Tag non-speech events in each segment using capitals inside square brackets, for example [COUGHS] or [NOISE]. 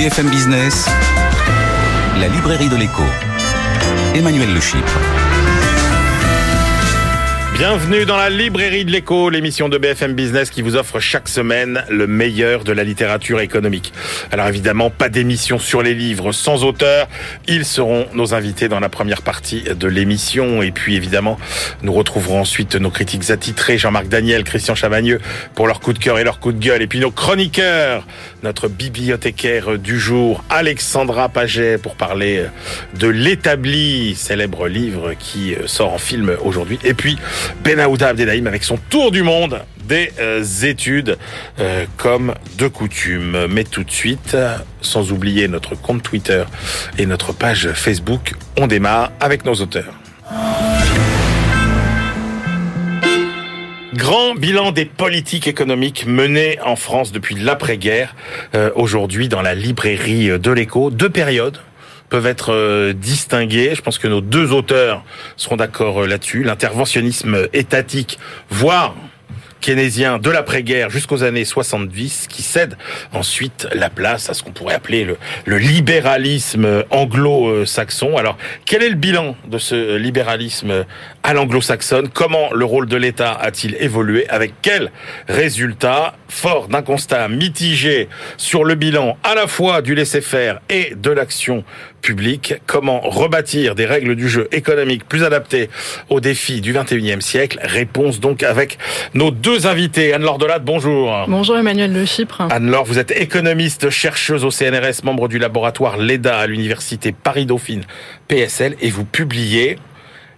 BFM Business, la librairie de l'écho. Emmanuel Le. Bienvenue dans la librairie de l'écho, l'émission de BFM Business qui vous offre chaque semaine le meilleur de la littérature économique. Alors évidemment, pas d'émission sur les livres sans auteur. Ils seront nos invités dans la première partie de l'émission. Et puis évidemment, nous retrouverons ensuite nos critiques attitrés, Jean-Marc Daniel, Christian Chavagneux, pour leur coup de cœur et leur coup de gueule. Et puis nos chroniqueurs, notre bibliothécaire du jour, Alexandra Paget, pour parler de l'établi, célèbre livre qui sort en film aujourd'hui. Et puis, Benaouda Abdelhaim avec son tour du monde des euh, études euh, comme de coutume. Mais tout de suite, sans oublier notre compte Twitter et notre page Facebook, on démarre avec nos auteurs. Grand bilan des politiques économiques menées en France depuis l'après-guerre. Euh, Aujourd'hui, dans la librairie de l'écho, deux périodes peuvent être euh, distingués. Je pense que nos deux auteurs seront d'accord euh, là-dessus. L'interventionnisme étatique, voire keynésien de l'après-guerre jusqu'aux années 70, qui cède ensuite la place à ce qu'on pourrait appeler le, libéralisme anglo-saxon. Alors, quel est le bilan de ce libéralisme à l'anglo-saxonne? Comment le rôle de l'État a-t-il évolué? Avec quels résultats Fort d'un constat mitigé sur le bilan à la fois du laisser-faire et de l'action publique, comment rebâtir des règles du jeu économique plus adaptées aux défis du 21e siècle Réponse donc avec nos deux invités. Anne-Laure Delade, bonjour. Bonjour Emmanuel Le Chypre. Anne-Laure, vous êtes économiste, chercheuse au CNRS, membre du laboratoire LEDA à l'université Paris-Dauphine PSL et vous publiez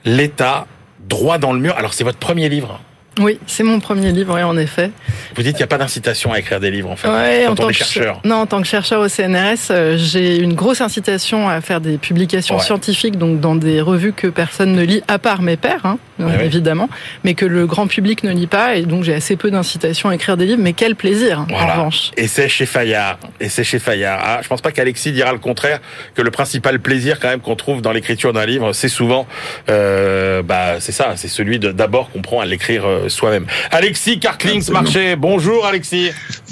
L'État droit dans le mur. Alors c'est votre premier livre? Oui, c'est mon premier livre, oui, en effet. Vous dites qu'il n'y a pas d'incitation à écrire des livres, en fait, ouais, quand en tant on est que chercheur. Non, en tant que chercheur au CNRS, euh, j'ai une grosse incitation à faire des publications Ouais. scientifiques, donc dans des revues que personne ne lit, à part mes pairs, hein, ouais. évidemment, mais que le grand public ne lit pas, et donc j'ai assez peu d'incitation à écrire des livres, mais quel plaisir, en revanche. Et c'est chez Fayard. Et c'est chez Fayard. Ah, je pense pas qu'Alexis dira le contraire, que le principal plaisir quand même qu'on trouve dans l'écriture d'un livre, c'est souvent, euh, bah, c'est ça, c'est celui d'abord qu'on prend à l'écrire euh, soi-même. Alexis Karklings. Marché. Bonjour Alexis.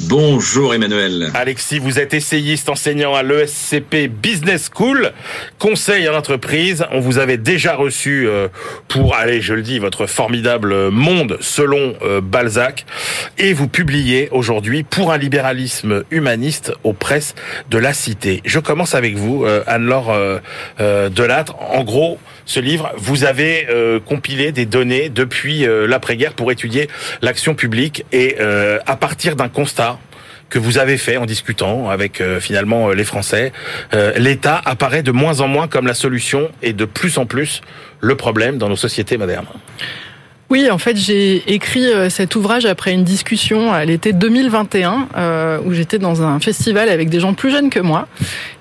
Bonjour Emmanuel. Alexis, vous êtes essayiste enseignant à l'ESCP Business School, conseil en entreprise. On vous avait déjà reçu euh, pour, allez, je le dis, votre formidable monde selon euh, Balzac. Et vous publiez aujourd'hui pour un libéralisme humaniste aux presses de la Cité. Je commence avec vous, euh, Anne-Laure euh, euh, Delattre. En gros, ce livre, vous avez euh, compilé des données depuis euh, l'après-guerre pour étudier l'action publique et euh, à partir d'un constat que vous avez fait en discutant avec finalement les Français, l'État apparaît de moins en moins comme la solution et de plus en plus le problème dans nos sociétés modernes. Oui, en fait, j'ai écrit euh, cet ouvrage après une discussion à l'été 2021 euh, où j'étais dans un festival avec des gens plus jeunes que moi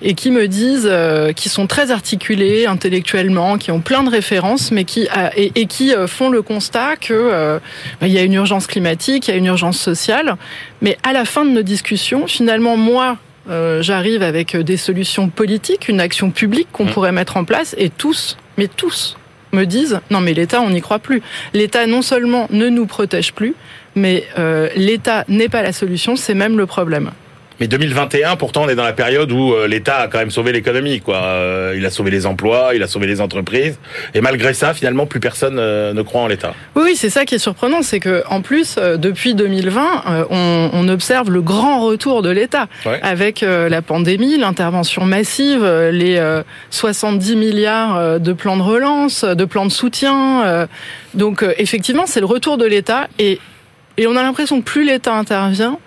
et qui me disent, euh, qui sont très articulés intellectuellement, qui ont plein de références, mais qui euh, et, et qui euh, font le constat que euh, bah, il y a une urgence climatique, il y a une urgence sociale, mais à la fin de nos discussions, finalement, moi. euh, J'arrive avec des solutions politiques, une action publique qu'on Mmh. pourrait mettre en place, et tous, mais tous, me disent non mais l'État on n'y croit plus. L'État non seulement ne nous protège plus, mais euh, l'État n'est pas la solution, c'est même le problème. Mais 2021, pourtant, on est dans la période où euh, l'État a quand même sauvé l'économie. Quoi. Euh, il a sauvé les emplois, il a sauvé les entreprises, et malgré ça, finalement, plus personne euh, ne croit en l'État. Oui, c'est ça qui est surprenant, c'est que en plus depuis 2020, euh, on, on observe le grand retour de l'État Ouais. avec la pandémie, l'intervention massive, les euh, 70 milliards de plans de relance, de plans de soutien. donc effectivement, c'est le retour de l'État et et on a l'impression que plus l'État intervient,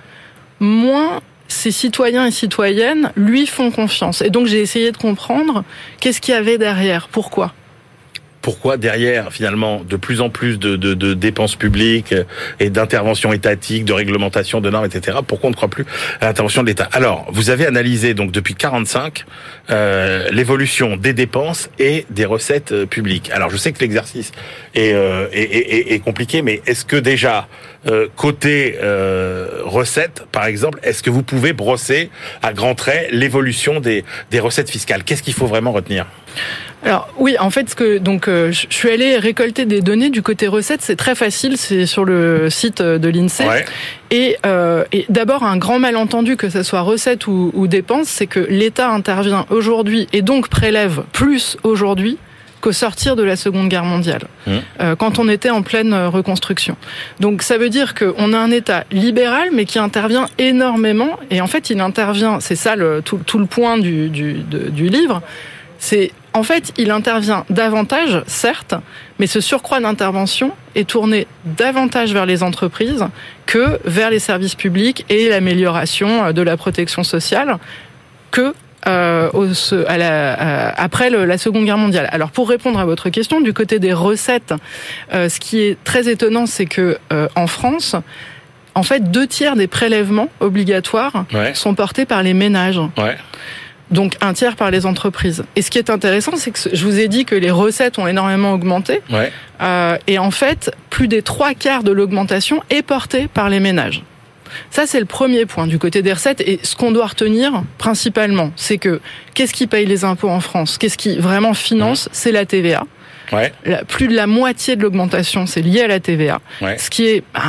moins ses citoyens et citoyennes lui font confiance. Et donc j'ai essayé de comprendre qu'est-ce qu'il y avait derrière, pourquoi? Pourquoi derrière, finalement, de plus en plus de, dépenses publiques et d'interventions étatiques, de réglementation, de normes, etc. Pourquoi on ne croit plus à l'intervention de l'État? Alors, vous avez analysé donc depuis 45 euh, l'évolution des dépenses et des recettes euh, publiques. Alors, je sais que l'exercice est, euh, compliqué, mais est-ce que déjà Euh, côté euh, recettes, par exemple, est-ce que vous pouvez brosser à grands traits l'évolution des, des recettes fiscales? Qu'est-ce qu'il faut vraiment retenir? Alors oui, en fait, ce que donc euh, je suis allé récolter des données du côté recettes, c'est très facile, c'est sur le site de l'Insee. Ouais. Et, euh, et d'abord un grand malentendu que ce soit recettes ou, ou dépenses, c'est que l'État intervient aujourd'hui et donc prélève plus aujourd'hui qu'au sortir de la Seconde Guerre mondiale, Mmh. euh, quand on était en pleine euh, reconstruction. Donc ça veut dire qu'on a un État libéral, mais qui intervient énormément. Et en fait, il intervient, c'est ça le, tout, tout le point du, du, de- du livre, c'est en fait, il intervient davantage, certes, mais ce surcroît d'intervention est tourné davantage vers les entreprises que vers les services publics et l'amélioration euh, de la protection sociale que euh, au- ce- à la- à- après le- la Seconde Guerre mondiale. Alors pour répondre à votre question, du côté des recettes, euh, ce qui est très étonnant, c'est que euh, en France, en fait, deux tiers des prélèvements obligatoires Ouais. sont portés par les ménages Ouais. donc un tiers par les entreprises. Et ce qui est intéressant, c'est que je vous ai dit que les recettes ont énormément augmenté, Ouais. euh, et en fait, plus des trois quarts de l'augmentation est portée par les ménages. Ça, c'est le premier point du côté des recettes. Et ce qu'on doit retenir principalement, c'est que qu'est-ce qui paye les impôts en France? Qu'est-ce qui vraiment finance? C'est la TVA. Ouais. La- plus de la moitié de l'augmentation, c'est lié à la TVA. Ouais. Ce qui est bah,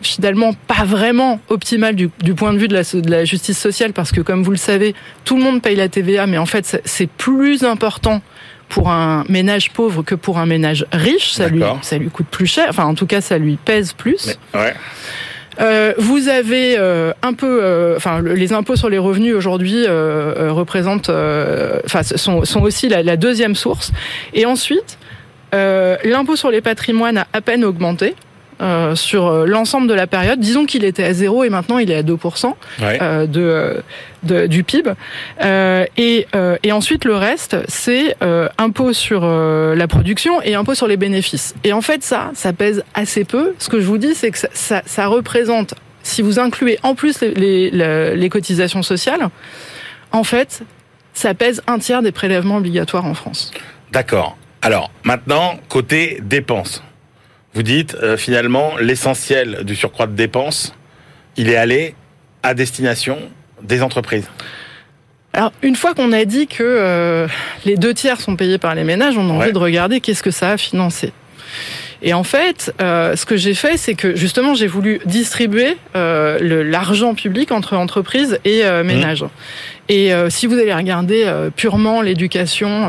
finalement pas vraiment optimal du, du point de vue de la, de la justice sociale, parce que comme vous le savez, tout le monde paye la TVA, mais en fait, c'est- plus important pour un ménage pauvre que pour un ménage riche. Ça lui, D'accord. ça lui coûte plus cher. Enfin, en tout cas, ça lui pèse plus. Mais- ouais. Euh, vous avez euh, un peu, euh, enfin, le- les impôts sur les revenus aujourd'hui représentent, enfin, sont, aussi la, la deuxième source. Et ensuite, l'impôt sur les patrimoines a à peine augmenté. Euh, sur euh, l'ensemble de la période, disons qu'il était à zéro et maintenant il est à 2% Ouais. euh, de, de- du PIB. Euh, et, et ensuite, le reste, c'est impôt sur la production et impôt sur les bénéfices. Et en fait, ça, ça pèse assez peu. Ce que je vous dis, c'est que ça, ça, ça représente, si vous incluez en plus les, les, les- les cotisations sociales, en fait, ça pèse un tiers des prélèvements obligatoires en France. D'accord. Alors, maintenant, côté dépenses. Vous dites, euh, finalement, l'essentiel du surcroît de dépenses, il est allé à destination des entreprises. Alors, une fois qu'on a dit que euh, les deux tiers sont payés par les ménages, on a envie de regarder qu'est-ce que ça a financé. Et en fait, euh, ce que j'ai fait, c'est que justement, j'ai voulu distribuer euh, l'argent public entre entreprises et euh, ménages. Et si vous allez regarder purement l'éducation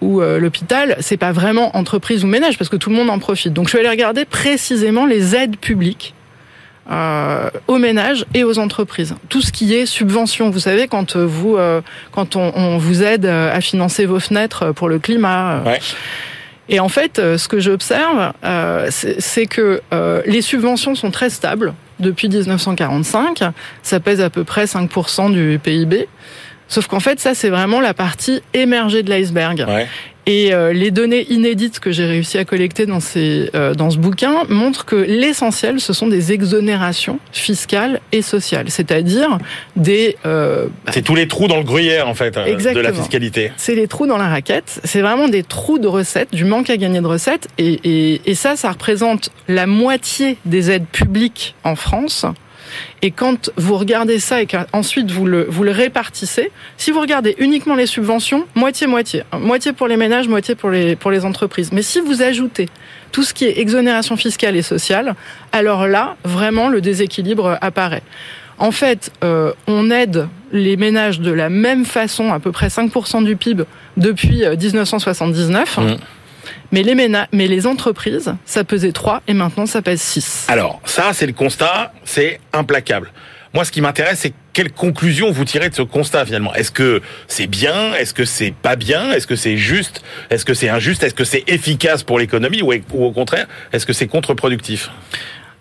ou euh, l'hôpital, c'est pas vraiment entreprise ou ménage parce que tout le monde en profite. Donc, je vais aller regarder précisément les aides publiques euh, aux ménages et aux entreprises. Tout ce qui est subvention, vous savez, quand euh, vous, euh, quand on, on vous aide euh, à financer vos fenêtres pour le climat. euh. Ouais. Et en fait, euh, ce que j'observe, euh, c'est que euh, les subventions sont très stables depuis 1945. Ça pèse à peu près 5% du PIB. Sauf qu'en fait, ça, c'est vraiment la partie émergée de l'iceberg. Ouais. Et euh, les données inédites que j'ai réussi à collecter dans, ces, euh, dans ce bouquin montrent que l'essentiel, ce sont des exonérations fiscales et sociales, c'est-à-dire des... euh, C'est tous les trous dans le gruyère, en fait, euh, de la fiscalité. c'est les trous dans la raquette, c'est vraiment des trous de recettes, du manque à gagner de recettes, et, et, et ça, ça représente la moitié des aides publiques en France. Et quand vous regardez ça et qu'ensuite vous le, répartissez, si vous regardez uniquement les subventions, moitié-moitié. Moitié pour les ménages, moitié pour les, entreprises. Mais si vous ajoutez tout ce qui est exonération fiscale et sociale, alors là, vraiment, le déséquilibre apparaît. En fait, euh, on aide les ménages de la même façon, à peu près 5% du PIB, depuis euh, 1979. Mmh. Mais, les mais les entreprises, ça pesait 3 et maintenant ça pèse 6. Alors, ça, c'est le constat, c'est implacable. Moi, ce qui m'intéresse, c'est quelle conclusion vous tirez de ce constat finalement. Est-ce que c'est bien? Est-ce que c'est pas bien? Est-ce que c'est juste? Est-ce que c'est injuste? Est-ce que c'est efficace pour l'économie? Ou au contraire, est-ce que c'est contre-productif?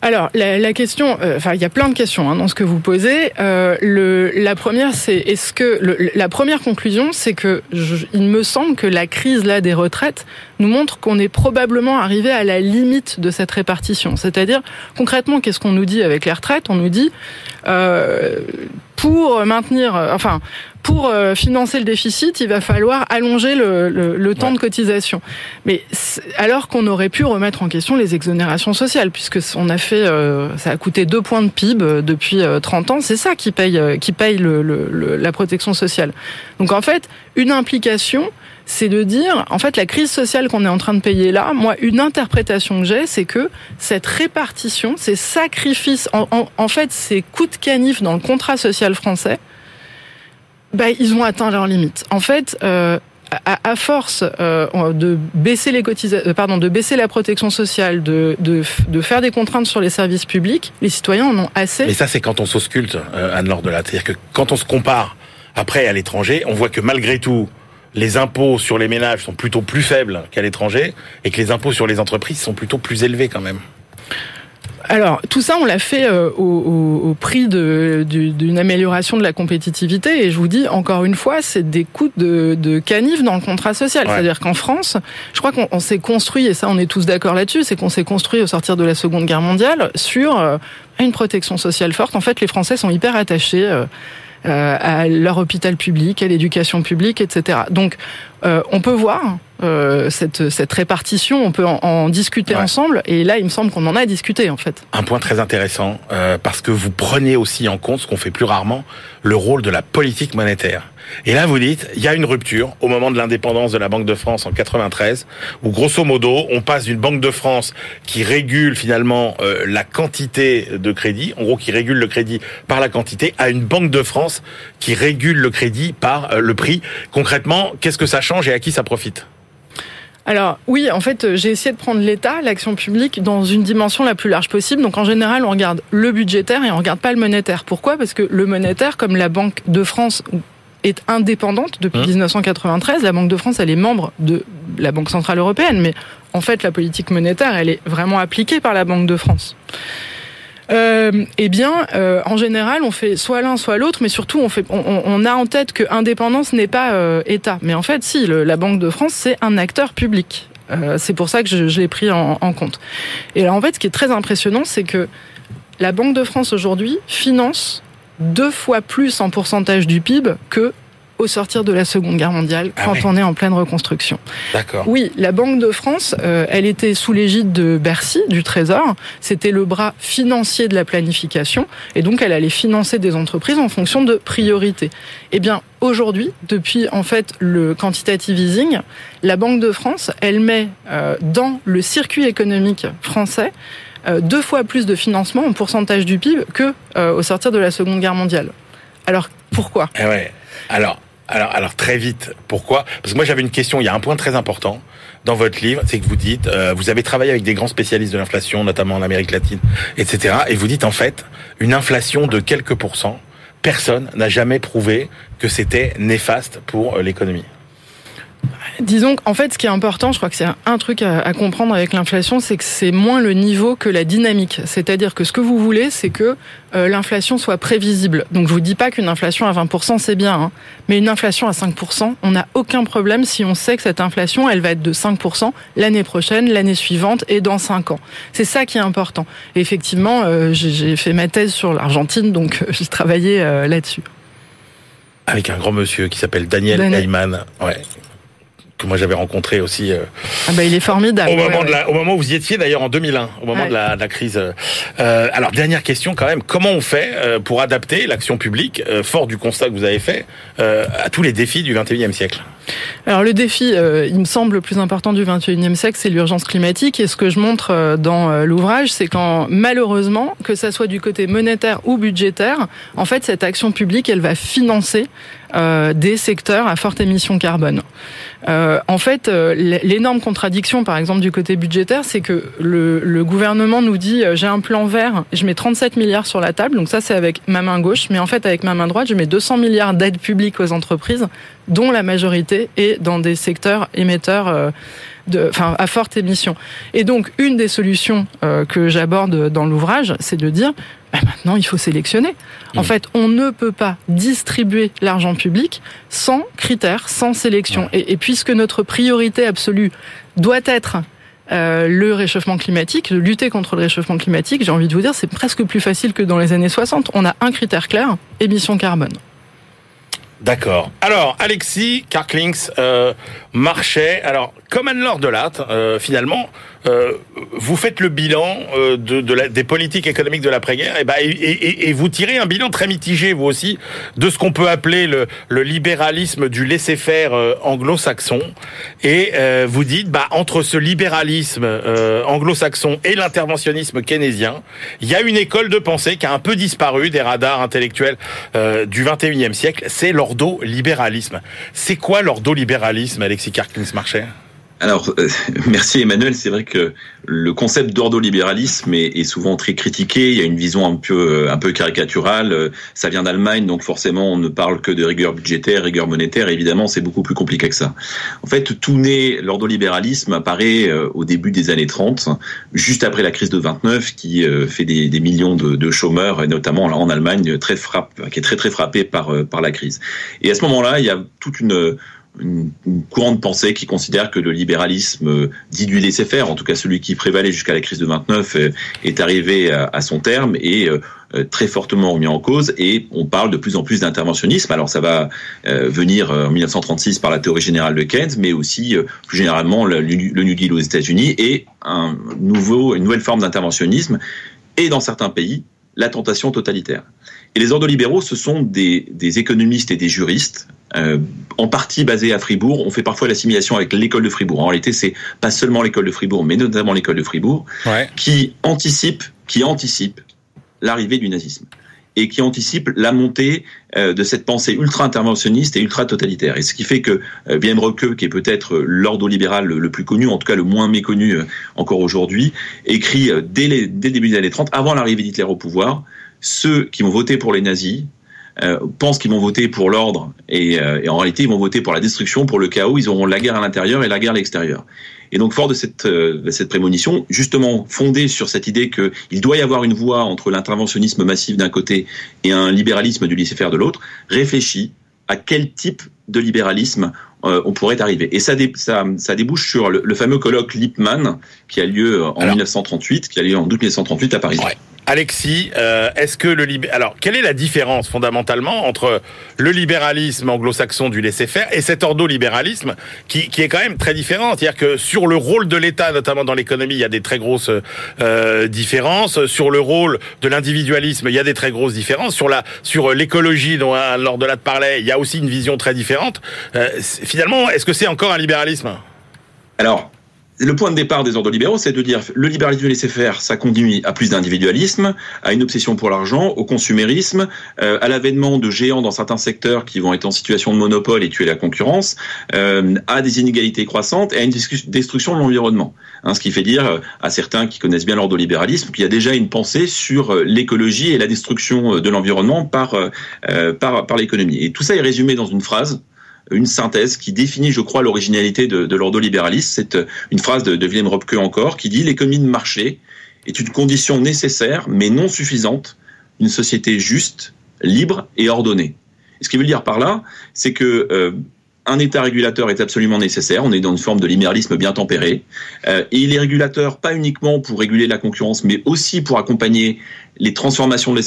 Alors, la, question, euh, enfin, il y a plein de questions hein, dans ce que vous posez. Euh, le, la première, c'est est-ce que le- la première conclusion, c'est que je- il me semble que la crise là des retraites nous montre qu'on est probablement arrivé à la limite de cette répartition. C'est-à-dire, concrètement, qu'est-ce qu'on nous dit avec les retraites? On nous dit euh, pour maintenir, enfin, pour financer le déficit, il va falloir allonger le, le, temps de cotisation. Mais alors qu'on aurait pu remettre en question les exonérations sociales, puisque on a fait, ça a coûté deux points de PIB depuis 30 ans, c'est ça qui paye, qui paye le, la protection sociale. Donc en fait, une implication c'est de dire, en fait, la crise sociale qu'on est en train de payer là, moi, une interprétation que j'ai, c'est que cette répartition, ces sacrifices, en, fait, ces coups de canif dans le contrat social français, bah, ils ont atteint leurs limites. En fait, euh, à, force euh, de baisser les cotisations, euh, pardon, de baisser la protection sociale, de, de, de, faire des contraintes sur les services publics, les citoyens en ont assez. Mais ça, c'est quand on s'ausculte, Anne-Laure Delat. C'est-à-dire que quand on se compare après à l'étranger, on voit que malgré tout, les impôts sur les ménages sont plutôt plus faibles qu'à l'étranger et que les impôts sur les entreprises sont plutôt plus élevés quand même. Alors tout ça, on l'a fait euh, au, prix d'une amélioration de la compétitivité. Et je vous dis encore une fois, c'est des coûts de, de canif dans le contrat social. C'est-à-dire qu'en France, je crois qu'on s'est construit, et ça on est tous d'accord là-dessus, c'est qu'on s'est construit au sortir de la Seconde Guerre mondiale sur euh, une protection sociale forte. En fait, les Français sont hyper attachés. Euh, euh, à leur hôpital public, à l'éducation publique, etc. Donc, euh, on peut voir euh, cette, cette répartition, on peut en, discuter ensemble, et là, il me semble qu'on en a discuté, en fait. Un point très intéressant, parce que vous prenez aussi en compte, ce qu'on fait plus rarement, le rôle de la politique monétaire. Et là, vous dites, il y a une rupture au moment de l'indépendance de la Banque de France en 93, où grosso modo, on passe d'une Banque de France qui régule finalement euh, la quantité de crédit, en gros qui régule le crédit par la quantité, à une Banque de France qui régule le crédit par euh, le prix. Concrètement, qu'est-ce que ça change et à qui ça profite? Alors oui, en fait, j'ai essayé de prendre l'État, l'action publique, dans une dimension la plus large possible. Donc en général, on regarde le budgétaire et on regarde pas le monétaire. Pourquoi? Parce que le monétaire, comme la Banque de France est indépendante depuis 1993. Hein la Banque de France, elle est membre de la Banque Centrale Européenne, mais en fait, la politique monétaire, elle est vraiment appliquée par la Banque de France. Euh, eh bien, euh, en général, on fait soit l'un, soit l'autre, mais surtout, on, fait, on, a en tête que indépendance n'est pas euh, État. Mais en fait, si, la Banque de France, c'est un acteur public. C'est pour ça que je, je l'ai pris en, en, compte. Et là, en fait, ce qui est très impressionnant, c'est que la Banque de France aujourd'hui finance deux fois plus en pourcentage du PIB que au sortir de la Seconde Guerre mondiale, ah quand on est en pleine reconstruction. D'accord. Oui, la Banque de France, euh, elle était sous l'égide de Bercy, du Trésor. C'était le bras financier de la planification, et donc elle allait financer des entreprises en fonction de priorités. Eh bien, aujourd'hui, depuis en fait le quantitative easing, la Banque de France, elle met euh, dans le circuit économique français deux fois plus de financement en pourcentage du PIB que euh, au sortir de la Seconde Guerre mondiale. Alors pourquoi? Eh. Alors alors, alors très vite, pourquoi? Parce que moi j'avais une question. Il y a un point très important dans votre livre, c'est que vous dites, euh, vous avez travaillé avec des grands spécialistes de l'inflation, notamment en Amérique latine, etc. Et vous dites en fait, une inflation de quelques pourcents, personne n'a jamais prouvé que c'était néfaste pour l'économie. Disons qu'en fait, ce qui est important, je crois que c'est un truc à, comprendre avec l'inflation, c'est que c'est moins le niveau que la dynamique. C'est-à-dire que ce que vous voulez, c'est que euh, l'inflation soit prévisible. Donc je vous dis pas qu'une inflation à 20% c'est bien, hein, mais une inflation à 5%, on n'a aucun problème si on sait que cette inflation, elle va être de 5% l'année prochaine, l'année suivante et dans 5 ans. C'est ça qui est important. Et effectivement, euh, j'ai fait ma thèse sur l'Argentine, donc j'ai travaillé euh, là-dessus. Avec un grand monsieur qui s'appelle Daniel, Daniel. Heyman. Ouais que moi j'avais rencontré aussi. Euh, ah bah il est formidable. Au moment, de la, au moment où vous y étiez d'ailleurs en 2001, au moment de, la, de, la, crise. Euh, alors dernière question quand même, comment on fait euh, pour adapter l'action publique, euh, fort du constat que vous avez fait, euh, à tous les défis du 21e siècle? Alors le défi, il me semble, le plus important du 21e siècle, c'est l'urgence climatique. Et ce que je montre dans l'ouvrage, c'est quand malheureusement, que ça soit du côté monétaire ou budgétaire, en fait, cette action publique, elle va financer euh, des secteurs à forte émission carbone. Euh, en fait, euh, l'énorme contradiction, par exemple, du côté budgétaire, c'est que le, le, gouvernement nous dit j'ai un plan vert, je mets 37 milliards sur la table, donc ça c'est avec ma main gauche, mais en fait avec ma main droite, je mets 200 milliards d'aides publiques aux entreprises, dont la majorité est dans des secteurs émetteurs de, enfin, à forte émission. Et donc, une des solutions euh, que j'aborde dans l'ouvrage, c'est de dire, bah, maintenant, il faut sélectionner. En mmh. fait, on ne peut pas distribuer l'argent public sans critères, sans sélection. Et, et, puisque notre priorité absolue doit être le réchauffement climatique, lutter contre le réchauffement climatique, j'ai envie de vous dire, c'est presque plus facile que dans les années 60. On a un critère clair, émissions carbone. D'accord. Alors, Alexis Karklings, euh, Marchais, alors, comme Anne-Laure Delatte, euh, finalement, euh, vous faites le bilan euh, de, des politiques économiques de l'après-guerre et, bah, et, et, et, vous tirez un bilan très mitigé, vous aussi, de ce qu'on peut appeler le, le libéralisme du laisser-faire anglo-saxon. Et vous dites, bah, entre ce libéralisme anglo-saxon et l'interventionnisme keynésien, il y a une école de pensée qui a un peu disparu des radars intellectuels du 21e siècle, c'est l'ordolibéralisme. C'est quoi l'ordolibéralisme, Alexis Karklins-Marchais alors, euh, [LAUGHS] merci Emmanuel. C'est vrai que le concept d'ordolibéralisme est, est, souvent très critiqué. Il y a une vision un peu, euh, un peu caricaturale. Ça vient d'Allemagne, donc forcément, on ne parle que de rigueur budgétaire, rigueur monétaire. Évidemment, c'est beaucoup plus compliqué que ça. En fait, tout né, l'ordolibéralisme apparaît euh, au début des années 30, juste après la crise de 29, qui fait des, des millions de, de, chômeurs, et notamment en Allemagne, très frappe, qui est très très frappé par par la crise. Et à ce moment-là, il y a toute une une, courant de pensée qui considère que le libéralisme euh, dit du laisser-faire, en tout cas celui qui prévalait jusqu'à la crise de 29, euh, est arrivé à, son terme et euh, très fortement remis en cause et on parle de plus en plus d'interventionnisme. Alors ça va venir en 1936 par la théorie générale de Keynes, mais aussi plus généralement le, New Deal aux États-Unis et une nouvelle forme d'interventionnisme et dans certains pays la tentation totalitaire. Et les ordolibéraux, ce sont des, des économistes et des juristes euh, en partie basé à Fribourg. On fait parfois l'assimilation avec l'école de Fribourg. En réalité, c'est pas seulement l'école de Fribourg, mais notamment l'école de Fribourg, ouais. qui anticipe, qui anticipe l'arrivée du nazisme et qui anticipe la montée euh, de cette pensée ultra-interventionniste et ultra-totalitaire. Et ce qui fait que euh, Wilhelm qui est peut-être l'ordo-libéral le plus connu, en tout cas le moins méconnu euh, encore aujourd'hui, écrit euh, dès, les, dès le début des années 30, avant l'arrivée d'Hitler au pouvoir, ceux qui vont voter pour les nazis euh, pensent qu'ils vont voter pour l'ordre et, euh, et, en réalité ils vont voter pour la destruction, pour le chaos. Ils auront la guerre à l'intérieur et la guerre à l'extérieur. Et donc fort de cette, euh, cette prémonition, justement fondée sur cette idée qu'il doit y avoir une voie entre l'interventionnisme massif d'un côté et un libéralisme du laisser-faire de l'autre, réfléchit à quel type de libéralisme euh, on pourrait arriver. Et ça, dé, ça, ça débouche sur le, le, fameux colloque Lippmann qui a lieu en Alors, 1938, qui a lieu en août 1938 à Paris. Ouais. Alexis, euh, est-ce que le libé... alors quelle est la différence fondamentalement entre le libéralisme anglo-saxon du laisser-faire et cet ordo-libéralisme qui, qui, est quand même très différent? C'est-à-dire que sur le rôle de l'État, notamment dans l'économie, il y a des très grosses euh, différences. Sur le rôle de l'individualisme, il y a des très grosses différences. Sur la sur l'écologie dont lors de la parlait, il y a aussi une vision très différente. Euh, finalement, est-ce que c'est encore un libéralisme? Alors, le point de départ des ordres libéraux, c'est de dire le libéralisme laisser faire, ça conduit à plus d'individualisme, à une obsession pour l'argent, au consumérisme, euh, à l'avènement de géants dans certains secteurs qui vont être en situation de monopole et tuer la concurrence, euh, à des inégalités croissantes et à une destruction de l'environnement. Hein, ce qui fait dire à certains qui connaissent bien l'ordolibéralisme qu'il y a déjà une pensée sur l'écologie et la destruction de l'environnement par, euh, par, par l'économie. Et tout ça est résumé dans une phrase une synthèse qui définit, je crois, l'originalité de, de l'ordolibéralisme. C'est euh, une phrase de, de Wilhelm Röpke encore qui dit l'économie de marché est une condition nécessaire mais non suffisante d'une société juste, libre et ordonnée. Et ce qu'il veut dire par là, c'est que euh, un État régulateur est absolument nécessaire. On est dans une forme de libéralisme bien tempéré. Euh, et il est régulateur pas uniquement pour réguler la concurrence, mais aussi pour accompagner les transformations de la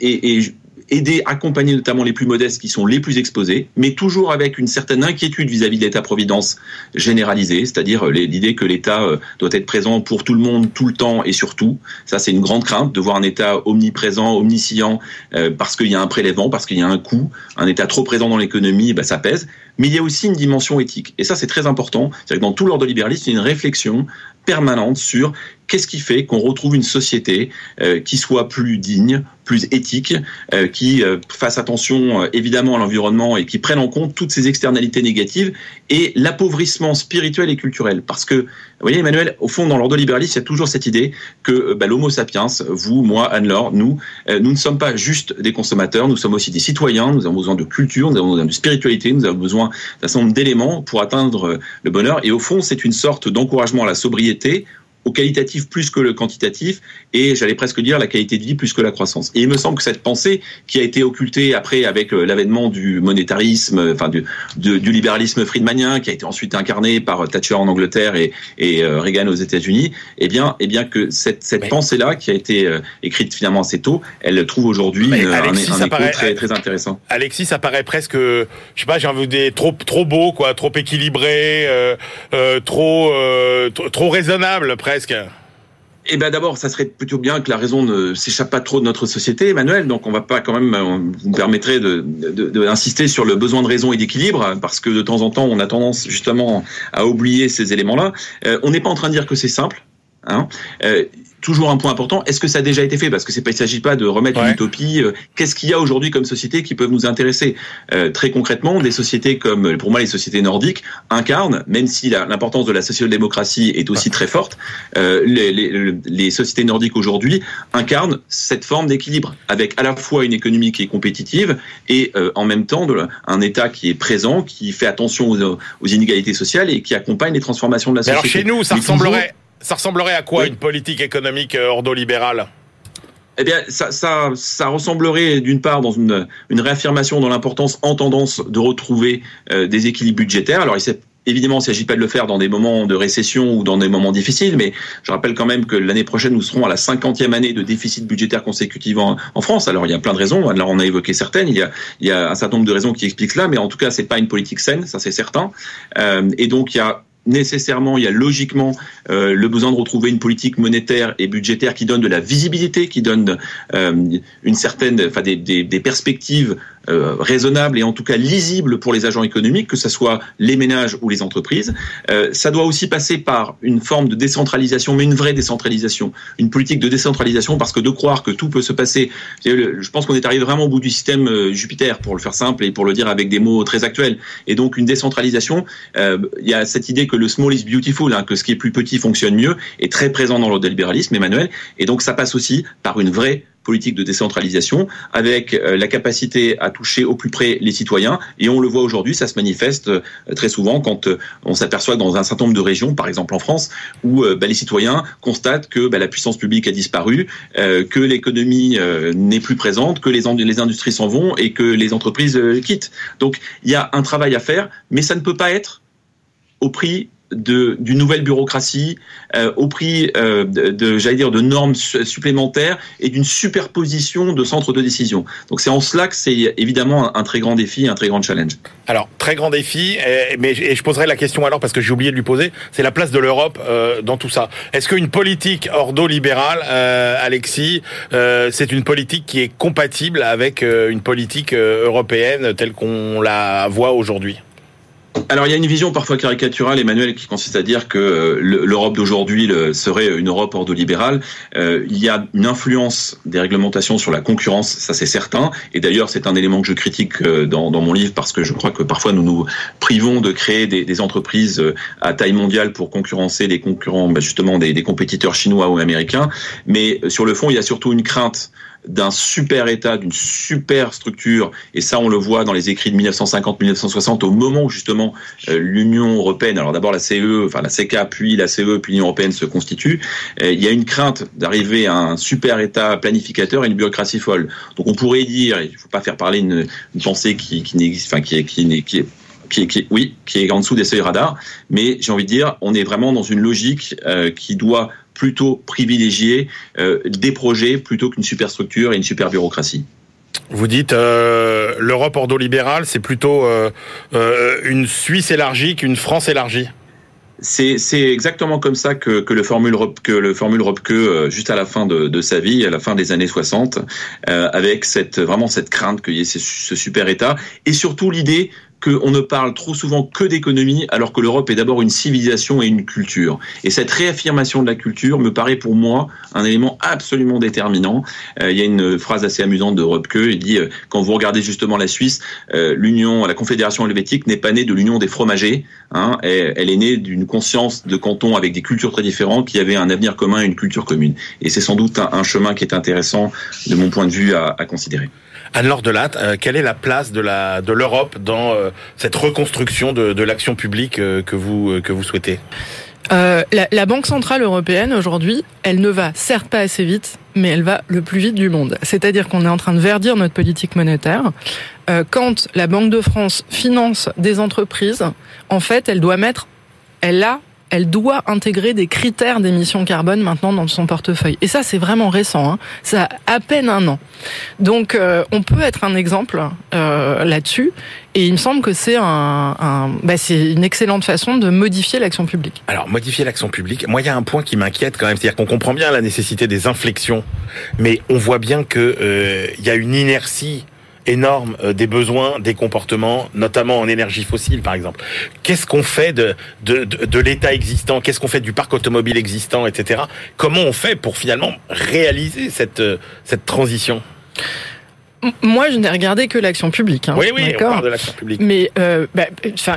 et aider, accompagner notamment les plus modestes qui sont les plus exposés, mais toujours avec une certaine inquiétude vis-à-vis de l'État-providence généralisé, c'est-à-dire l'idée que l'État doit être présent pour tout le monde, tout le temps et surtout. Ça, c'est une grande crainte de voir un État omniprésent, omniscient, euh, parce qu'il y a un prélèvement, parce qu'il y a un coût. Un État trop présent dans l'économie, bah, ça pèse. Mais il y a aussi une dimension éthique. Et ça, c'est très important. C'est-à-dire que dans tout l'ordre libéraliste, il y a une réflexion permanente sur qu'est-ce qui fait qu'on retrouve une société euh, qui soit plus digne, plus éthique, euh, qui euh, fasse attention évidemment à l'environnement et qui prenne en compte toutes ces externalités négatives et l'appauvrissement spirituel et culturel. Parce que, vous voyez Emmanuel, au fond dans l'ordre libéraliste, il y a toujours cette idée que bah, l'homo sapiens, vous, moi, Anne-Laure, nous, nous ne sommes pas juste des consommateurs, nous sommes aussi des citoyens, nous avons besoin de culture, nous avons besoin de spiritualité, nous avons besoin d'un certain nombre d'éléments pour atteindre le bonheur. Et au fond, c'est une sorte d'encouragement à la sobriété au qualitatif plus que le quantitatif et j'allais presque dire la qualité de vie plus que la croissance. Et il me semble que cette pensée qui a été occultée après avec euh, l'avènement du monétarisme, enfin du, du libéralisme friedmanien qui a été ensuite incarné par Thatcher en Angleterre et, et euh, Reagan aux États-Unis, eh bien, eh bien que cette, cette pensée-là qui a été euh, écrite finalement assez tôt, elle trouve aujourd'hui un, un, écho très, très intéressant. Alexis, ça paraît presque, je sais pas, j'ai envie de dire trop trop beau, quoi, trop équilibré, euh, euh, trop, trop raisonnable presque. Eh ben d'abord, ça serait plutôt bien que la raison ne s'échappe pas trop de notre société, Emmanuel. Donc on va pas quand même, vous me permettrez de, de, de, insister sur le besoin de raison et d'équilibre, parce que de temps en temps, on a tendance justement à oublier ces éléments-là. Euh, on n'est pas en train de dire que c'est simple. Hein. Euh, toujours un point important, est-ce que ça a déjà été fait? Parce que c'est pas, il s'agit pas de remettre une utopie. Euh, qu'est-ce qu'il y a aujourd'hui comme société qui peuvent nous intéresser? Euh, Très concrètement, des sociétés comme, pour moi, les sociétés nordiques incarnent, même si l'importance de la social-démocratie est aussi très forte, euh, les, les, les, sociétés nordiques aujourd'hui incarnent cette forme d'équilibre, avec à la fois une économie qui est compétitive et euh, en même temps de, un État qui est présent, qui fait attention aux, aux, inégalités sociales et qui accompagne les transformations de la société. alors chez nous, ça Mais ressemblerait... Ça ressemblerait à quoi oui. une politique économique ordolibérale eh bien, ça, ça, ça ressemblerait d'une part dans une, une réaffirmation dans l'importance en tendance de retrouver euh, des équilibres budgétaires. Alors, il Évidemment, il ne s'agit pas de le faire dans des moments de récession ou dans des moments difficiles, mais je rappelle quand même que l'année prochaine, nous serons à la cinquantième année de déficit budgétaire consécutif en, en, France. Alors, il y a plein de raisons. Alors, on a évoqué certaines. Il y a, il y a un certain nombre de raisons qui expliquent cela, mais en tout cas, c'est pas une politique saine, ça c'est certain. Euh, et donc, il y a nécessairement, il y a logiquement euh, le besoin de retrouver une politique monétaire et budgétaire qui donne de la visibilité, qui donne euh, une certaine, enfin des, perspectives euh, raisonnable et en tout cas lisible pour les agents économiques, que ce soit les ménages ou les entreprises. Euh, ça doit aussi passer par une forme de décentralisation, mais une vraie décentralisation, une politique de décentralisation, parce que de croire que tout peut se passer, je pense qu'on est arrivé vraiment au bout du système euh, Jupiter, pour le faire simple et pour le dire avec des mots très actuels. Et donc une décentralisation, euh, il y a cette idée que le small is beautiful, hein, que ce qui est plus petit fonctionne mieux, est très présent dans libéralisme, Emmanuel, et donc ça passe aussi par une vraie politique de décentralisation avec euh, la capacité à toucher au plus près les citoyens. Et on le voit aujourd'hui, ça se manifeste euh, très souvent quand euh, on s'aperçoit dans un certain nombre de régions, par exemple en France, où bah, les citoyens constatent que bah, la puissance publique a disparu, que l'économie n'est plus présente, que les, les industries s'en vont et que les entreprises quittent. Donc il y a un travail à faire, mais ça ne peut pas être au prix d'une nouvelle bureaucratie euh, au prix euh, de, j'allais dire de normes supplémentaires et d'une superposition de centres de décision. Donc c'est en cela que c'est évidemment un, très grand défi, un très grand challenge. Alors très grand défi, et, mais je poserai la question alors parce que j'ai oublié de lui poser, c'est la place de l'Europe euh, dans tout ça. Est-ce qu'une politique ordo-libérale, euh, Alexis, euh, c'est une politique qui est compatible avec une politique européenne telle qu'on la voit aujourd'hui? Alors il y a une vision parfois caricaturale, Emmanuel, qui consiste à dire que euh, l'Europe d'aujourd'hui serait une Europe ordolibérale. Euh, il y a une influence des réglementations sur la concurrence, ça c'est certain. Et d'ailleurs c'est un élément que je critique euh, dans, mon livre parce que je crois que parfois nous nous privons de créer des, entreprises à taille mondiale pour concurrencer des concurrents, bah, justement des compétiteurs chinois ou américains. Mais sur le fond, il y a surtout une crainte d'un super État, d'une super structure, et ça on le voit dans les écrits de 1950-1960, au moment où justement euh, l'Union européenne, alors d'abord la CE, enfin la CK, puis la CE, puis l'Union européenne se constitue, euh, il y a une crainte d'arriver à un super État planificateur et une bureaucratie folle. Donc on pourrait dire, il ne faut pas faire parler une, une pensée qui, qui n'existe, enfin qui est, qui, qui est qui est, qui est, oui, qui est en dessous des seuils radars, mais j'ai envie de dire, on est vraiment dans une logique euh, qui doit plutôt privilégier euh, des projets plutôt qu'une superstructure et une super bureaucratie. Vous dites euh, l'Europe ordolibérale, c'est plutôt euh, euh, une Suisse élargie qu'une France élargie. C'est exactement comme ça que, que le formule que le formule euh, juste à la fin de, de, sa vie, à la fin des années 60, euh, avec cette vraiment cette crainte qu'il y ait ce, ce super État et surtout l'idée qu'on ne parle trop souvent que d'économie, alors que l'Europe est d'abord une civilisation et une culture. Et cette réaffirmation de la culture me paraît pour moi un élément absolument déterminant. Euh, il y a une phrase assez amusante de Röpke, il dit, euh, quand vous regardez justement la Suisse, euh, l'Union, la Confédération helvétique n'est pas née de l'Union des fromagers, hein, elle, elle est née d'une conscience de canton avec des cultures très différentes qui avaient un avenir commun et une culture commune. Et c'est sans doute un, un, chemin qui est intéressant de mon point de vue à, à considérer. Anne-Laure Delatte, euh, quelle est la place de la de l'Europe dans euh, cette reconstruction de, de l'action publique euh, que vous que vous souhaitez? Euh, la, la, Banque centrale européenne aujourd'hui, elle ne va certes pas assez vite, mais elle va le plus vite du monde. C'est-à-dire qu'on est en train de verdir notre politique monétaire. Euh, quand la Banque de France finance des entreprises, en fait, elle doit mettre, elle a elle doit intégrer des critères d'émissions carbone maintenant dans son portefeuille. Et ça, c'est vraiment récent. Hein. Ça a à peine un an. Donc, euh, on peut être un exemple euh, là-dessus. Et il me semble que c'est un, un bah, c'est une excellente façon de modifier l'action publique. Alors, modifier l'action publique. Moi, il y a un point qui m'inquiète quand même, c'est-à-dire qu'on comprend bien la nécessité des inflexions, mais on voit bien que euh, il y a une inertie énorme euh, des besoins, des comportements, notamment en énergie fossile, par exemple. Qu'est-ce qu'on fait de, de, de, de l'État existant? Qu'est-ce qu'on fait du parc automobile existant, etc. Comment on fait pour finalement réaliser cette, euh, cette transition? Moi, je n'ai regardé que l'action publique. Hein, oui, oui, on parle de l'action publique. Mais, euh, bah,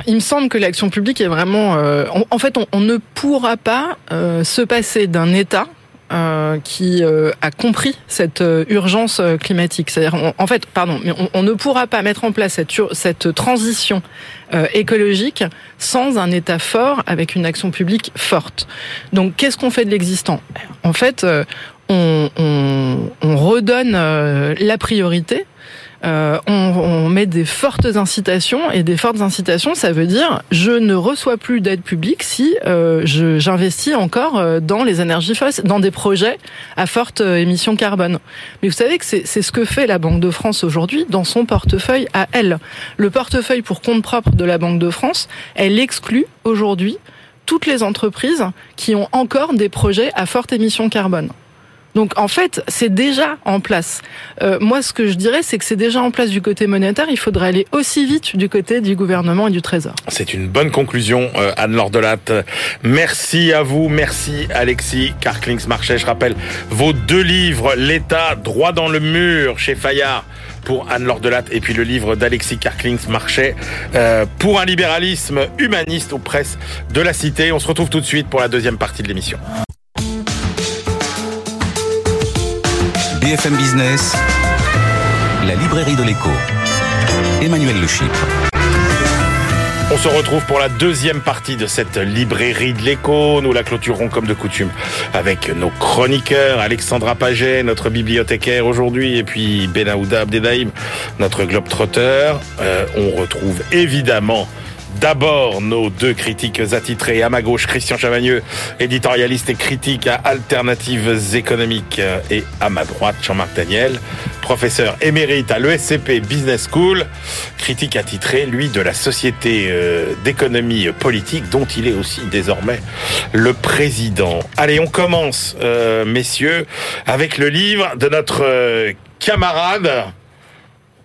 il me semble que l'action publique est vraiment. Euh, en, en, fait, on, on, ne pourra pas euh, se passer d'un État euh, qui euh, a compris cette euh, urgence climatique. C'est-à-dire, en fait, pardon, mais on, on, ne pourra pas mettre en place cette, cette transition écologique sans un État fort avec une action publique forte. Donc, qu'est-ce qu'on fait de l'existant? En fait, on, on, on redonne la priorité euh, on, met des fortes incitations et des fortes incitations, ça veut dire je ne reçois plus d'aide publique si euh, j'investis encore euh, dans les énergies fossiles, dans des projets à forte émission carbone. Mais vous savez que c'est ce que fait la Banque de France aujourd'hui dans son portefeuille à elle. Le portefeuille pour compte propre de la Banque de France, elle exclut aujourd'hui toutes les entreprises qui ont encore des projets à forte émission carbone. Donc en fait, c'est déjà en place. Euh, moi, ce que je dirais, c'est que c'est déjà en place du côté monétaire. Il faudrait aller aussi vite du côté du gouvernement et du Trésor. C'est une bonne conclusion, euh, Anne-Laure. Merci à vous, merci Alexis Carclings-Marchais. Je rappelle vos deux livres, L'État droit dans le mur chez Fayard pour Anne-Laure et puis le livre d'Alexis Carclings Marchais euh, pour un libéralisme humaniste aux presses de la Cité. On se retrouve tout de suite pour la deuxième partie de l'émission. BFM Business, la librairie de l'écho. Emmanuel Le Chypre. On se retrouve pour la deuxième partie de cette librairie de l'écho. Nous la clôturons comme de coutume avec nos chroniqueurs, Alexandra Paget, notre bibliothécaire aujourd'hui, et puis Benaouda Abdedaïm, notre globe-trotteur. Euh, on retrouve évidemment D'abord, nos deux critiques attitrés. À ma gauche, Christian Chavagneux, éditorialiste et critique à Alternatives économiques. Et à ma droite, Jean-Marc Daniel, professeur émérite à l'ESCP Business School, critique attitré, lui, de la Société d'économie politique, dont il est aussi désormais le président. Allez, on commence, euh, messieurs, avec le livre de notre camarade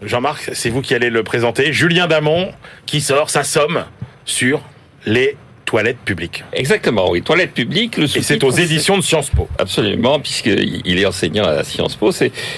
Jean-Marc, c'est vous qui allez le présenter. Julien Damon qui sort sa somme sur les toilettes publiques. Exactement, oui, toilettes publiques. Le et c'est aux éditions de Sciences Po. Absolument, puisqu'il est enseignant à Sciences Po.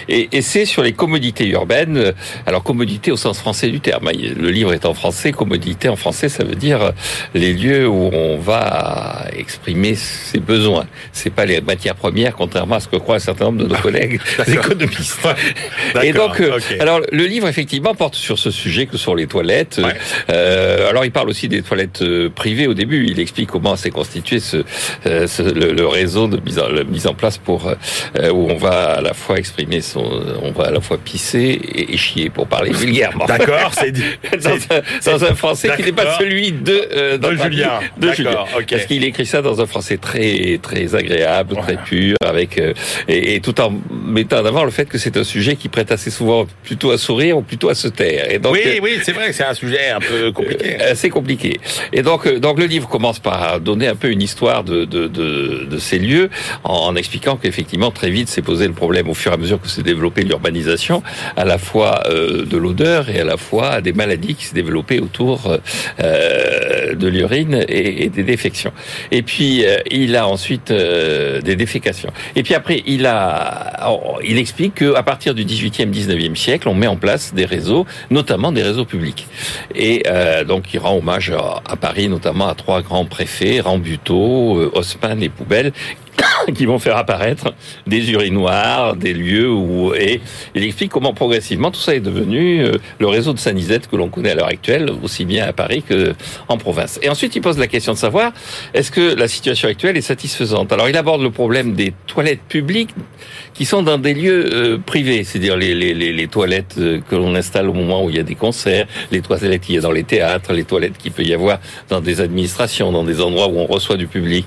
Et, et c'est sur les commodités urbaines. Alors, commodité au sens français du terme. Le livre est en français. Commodité en français, ça veut dire les lieux où on va exprimer ses besoins. C'est pas les matières premières, contrairement à ce que croient un certain nombre de nos [LAUGHS] collègues économistes. [LAUGHS] et donc, euh, okay. alors, le livre, effectivement, porte sur ce sujet que sont les toilettes. Ouais. Euh, alors, il parle aussi des toilettes euh, privées au début il explique comment s'est constitué ce, euh, ce le, le, réseau de mise en, mise en place pour euh, où on va à la fois exprimer son, on va à la fois pisser et, et chier pour parler vulgairement. D'accord, c'est [LAUGHS] dans, un, dans un français qui n'est pas celui de, euh, de Julien. De Julien. Okay. Parce qu'il écrit ça dans un français très très agréable, très pur, avec euh, et, et, tout en mettant en avant le fait que c'est un sujet qui prête assez souvent plutôt à sourire ou plutôt à se taire. Et donc, oui, oui, c'est vrai que c'est un sujet un peu compliqué. assez compliqué. Et donc, donc le livre commence par donner un peu une histoire de, de, de, de ces lieux, en, expliquant qu'effectivement, très vite, s'est posé le problème au fur et à mesure que s'est développée l'urbanisation, à la fois euh, de l'odeur et à la fois des maladies qui s'est développées autour euh, de l'urine et, et, des défections. Et puis, euh, il a ensuite euh, des défécations. Et puis après, il a, il explique qu'à partir du 18e, 19e siècle, on met en place des réseaux, notamment des réseaux publics. Et euh, donc, il rend hommage à Paris, notamment à trois grands préfets, Rambuteau, euh, Haussmann et Poubelle, [COUGHS] qui vont faire apparaître des urinoirs, des lieux où et il explique comment progressivement tout ça est devenu euh, le réseau de Sanisette que l'on connaît à l'heure actuelle aussi bien à Paris que en province. Et ensuite il pose la question de savoir est-ce que la situation actuelle est satisfaisante? Alors il aborde le problème des toilettes publiques qui sont dans des lieux euh, privés, c'est-à-dire les, les, toilettes euh, que l'on installe au moment où il y a des concerts, les toilettes qu'il y a dans les théâtres, les toilettes qu'il peut y avoir dans des administrations, dans des endroits où on reçoit du public.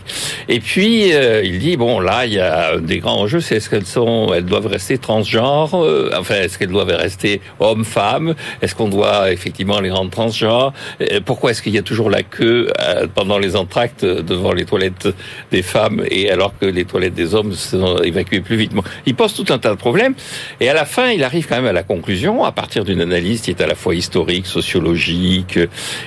Et puis il dit bon là il y a des grands enjeux, c'est est-ce qu'elles sont, elles doivent rester transgenres, euh, enfin est-ce qu'elles doivent rester hommes-femmes, est-ce qu'on doit effectivement les rendre transgenres, pourquoi est-ce qu'il y a toujours la queue euh, pendant les entractes devant les toilettes des femmes et alors que les toilettes des hommes sont évacuées plus vite? Bon, il pose tout un tas de problèmes et à la fin il arrive quand même à la conclusion à partir d'une analyse qui est à la fois historique, sociologique,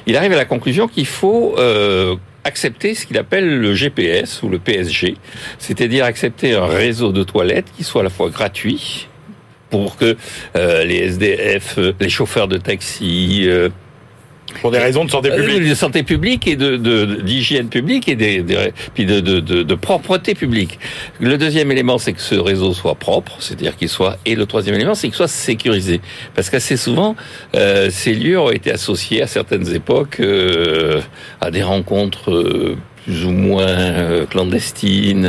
il arrive à la conclusion qu'il faut euh, accepter ce qu'il appelle le GPS ou le PSG, c'est-à-dire accepter un réseau de toilettes qui soit à la fois gratuit pour que euh, les SDF, les chauffeurs de taxi, euh, pour des raisons de santé euh, publique. De santé publique et de d'hygiène publique et des, des puis de, de, de, de, propreté publique. Le deuxième élément, c'est que ce réseau soit propre, c'est-à-dire qu'il soit. Et le troisième élément, c'est qu'il soit sécurisé, parce qu'assez souvent, euh, ces lieux ont été associés à certaines époques euh, à des rencontres. Euh, plus ou moins euh, clandestines.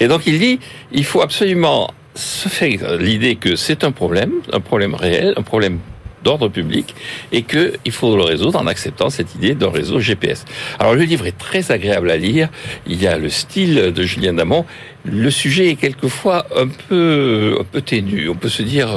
Et donc il dit, il faut absolument se faire l'idée que c'est un problème, un problème réel, un problème d'ordre public et qu'il faut le résoudre en acceptant cette idée d'un réseau GPS. Alors le livre est très agréable à lire, il y a le style de Julien Damon, le sujet est quelquefois un peu, un peu ténu, on peut se dire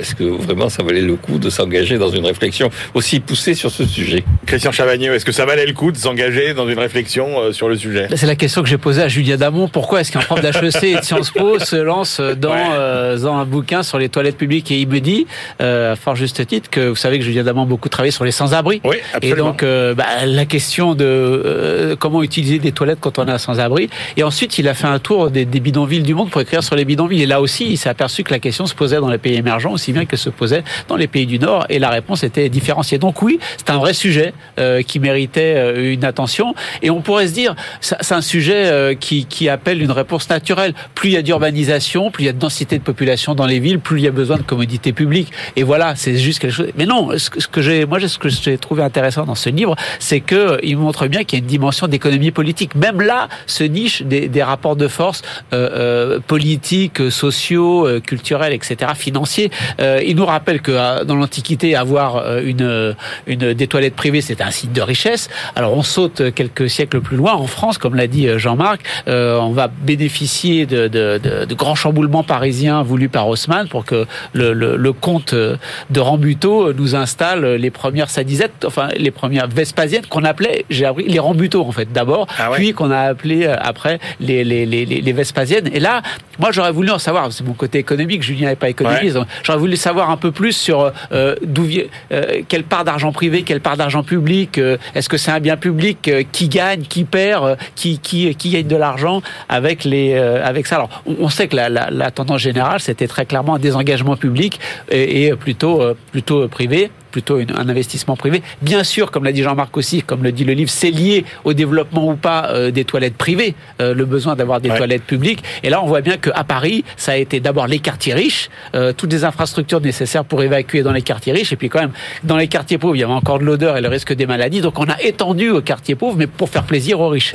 est-ce que vraiment ça valait le coup de s'engager dans une réflexion aussi poussée sur ce sujet Christian Chavagneux, est-ce que ça valait le coup de s'engager dans une réflexion euh, sur le sujet? C'est la question que j'ai posée à Julia Damon. Pourquoi est-ce qu'un prof d'HEC et de Sciences Po se lance dans, ouais. euh, dans, un bouquin sur les toilettes publiques Et il me dit, euh, à fort juste titre, que vous savez que Julia Damon a beaucoup travaillé sur les sans-abri. Oui, et donc, euh, bah, la question de euh, comment utiliser des toilettes quand on est sans-abri. Et ensuite, il a fait un tour des, bidonvilles du monde pour écrire sur les bidonvilles. Et là aussi, il s'est aperçu que la question se posait dans les pays émergents aussi bien qu'elle se posait dans les pays du Nord. Et la réponse était différenciée. Donc oui, c'est un vrai sujet euh, qui méritait euh, une attention. Et on pourrait se dire, c'est un sujet euh, qui, appelle une réponse naturelle. Plus il y a d'urbanisation, plus il y a de densité de population dans les villes, plus il y a besoin de commodités publiques. Et voilà, c'est juste quelque chose. Mais non, ce que j'ai, moi, ce que j'ai trouvé intéressant dans ce livre, c'est que il montre bien qu'il y a une dimension d'économie politique. Même là, se niche des, des rapports de force euh, politiques, sociaux, culturels, etc., financiers. Euh, il nous rappelle que euh, dans l'Antiquité, avoir euh, une, une des toilettes privées, c'était un signe de richesse. Alors on saute quelques siècles plus loin en France, comme l'a dit Jean-Marc, euh, on va bénéficier de, de, de, de, grands chamboulements parisiens voulus par Haussmann pour que le, le, le comte de Rambuteau nous installe les premières sadisettes, enfin les premières vespasiennes qu'on appelait, j'ai appris, les Rambuteaux en fait d'abord, ah ouais. puis qu'on a appelé après les, les, les, les vespasiennes. Et là, moi j'aurais voulu en savoir, c'est mon côté économique, Julien n'est pas économiste, ouais. j'aurais voulu savoir un peu plus sur euh, d'où euh, quelle part d'argent privé, quelle part d'argent public. Euh, Est-ce que c'est un bien public euh, qui gagne, qui perd, qui qui qui gagne de l'argent avec les avec ça? Alors on, on sait que la, la, la, tendance générale c'était très clairement un désengagement public et, et plutôt plutôt privé plutôt une, un investissement privé. Bien sûr, comme l'a dit Jean-Marc aussi, comme le dit le livre, c'est lié au développement ou pas euh, des toilettes privées, euh, le besoin d'avoir des ouais. toilettes publiques. Et là, on voit bien qu'à Paris, ça a été d'abord les quartiers riches, euh, toutes les infrastructures nécessaires pour évacuer dans les quartiers riches, et puis quand même, dans les quartiers pauvres, il y avait encore de l'odeur et le risque des maladies. Donc on a étendu aux quartiers pauvres, mais pour faire plaisir aux riches.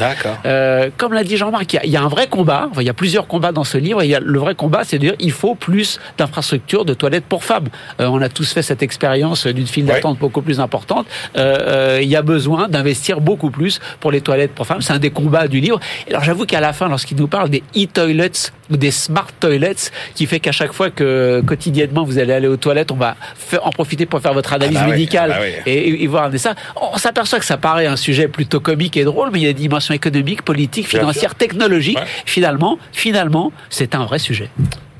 Comme l'a dit Jean-Marc, il, y a un vrai combat, enfin, il y a plusieurs combats dans ce livre, et y a le vrai combat, c'est de dire il faut plus d'infrastructures de toilettes pour femmes. On a tous fait cette expérience d'une file d'attente beaucoup plus importante. Euh, il y a besoin d'investir beaucoup plus pour les toilettes pour femmes. C'est un des combats du livre. Alors j'avoue qu'à la fin, lorsqu'il nous parle des e-toilets ou des smart toilets, qui fait qu'à chaque fois que quotidiennement vous allez aller aux toilettes, on va en profiter pour faire votre analyse ah bah médicale oui, ah bah oui. et, et, voir ça. On s'aperçoit que ça paraît un sujet plutôt comique et drôle, mais il y a des dimensions économiques, politiques, financières, technologiques. Ouais. Finalement, finalement, c'est un vrai sujet.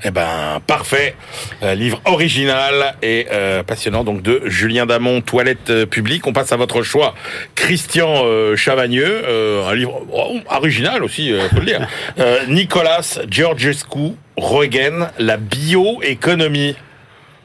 Eh ben, parfait. Euh, livre original et euh, passionnant donc de Julien Damon, Toilette euh, publique. On passe à votre choix, Christian Chavagneux, un livre oh, original aussi, faut le dire. Nicolas Georgescu, Regen, la bioéconomie.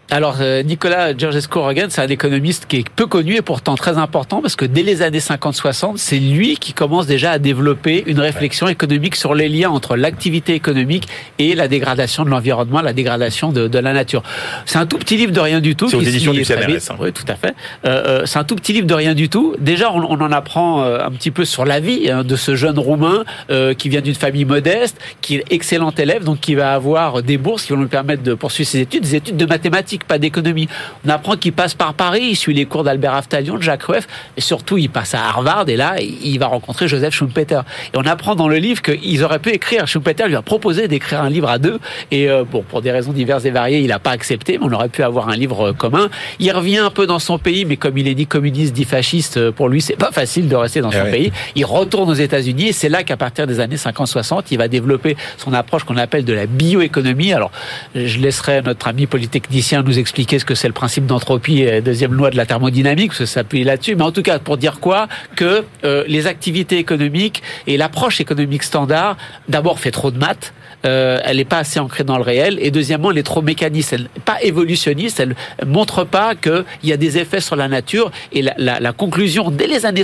Alors Nicolas Georgescu-Roegen, c'est un économiste qui est peu connu et pourtant très important parce que dès les années 50-60, c'est lui qui commence déjà à développer une réflexion économique sur les liens entre l'activité économique et la dégradation de l'environnement, la dégradation de, de la nature. C'est un tout petit livre de rien du tout. C'est aux éditions du CNRS. Hein. Oui, tout à fait. Euh, c'est un tout petit livre de rien du tout. Déjà, on, on en apprend un petit peu sur la vie hein, de ce jeune Roumain euh, qui vient d'une famille modeste, qui est excellent élève, donc qui va avoir des bourses qui vont lui permettre de poursuivre ses études, des études de mathématiques, pas d'économie. On apprend qu'il passe par Paris, il suit les cours d'Albert Aftalion, de Jacques Rueff, et surtout il passe à Harvard, et là il va rencontrer Joseph Schumpeter. Et on apprend dans le livre qu'ils auraient pu écrire, Schumpeter lui a proposé d'écrire un livre à deux, et euh, bon, pour des raisons diverses et variées, il n'a pas accepté, mais on aurait pu avoir un livre euh, commun. Il revient un peu dans son pays, mais comme il est ni communiste, ni fasciste, euh, pour lui c'est pas facile de rester dans eh son pays. Il retourne aux États-Unis, et c'est là qu'à partir des années 50-60, il va développer son approche qu'on appelle de la bioéconomie. Alors, je laisserai notre ami polytechnicien nous expliquer ce que c'est le principe d'entropie et deuxième loi de la thermodynamique, parce que ça appuie là-dessus. Mais en tout cas, pour dire quoi Que euh, les activités économiques et l'approche économique standard, d'abord, fait trop de maths. Euh, elle n'est pas assez ancrée dans le réel. Et deuxièmement, elle est trop mécaniste, elle n'est pas évolutionniste, elle montre pas qu'il y a des effets sur la nature. Et la, la, la conclusion dès les années,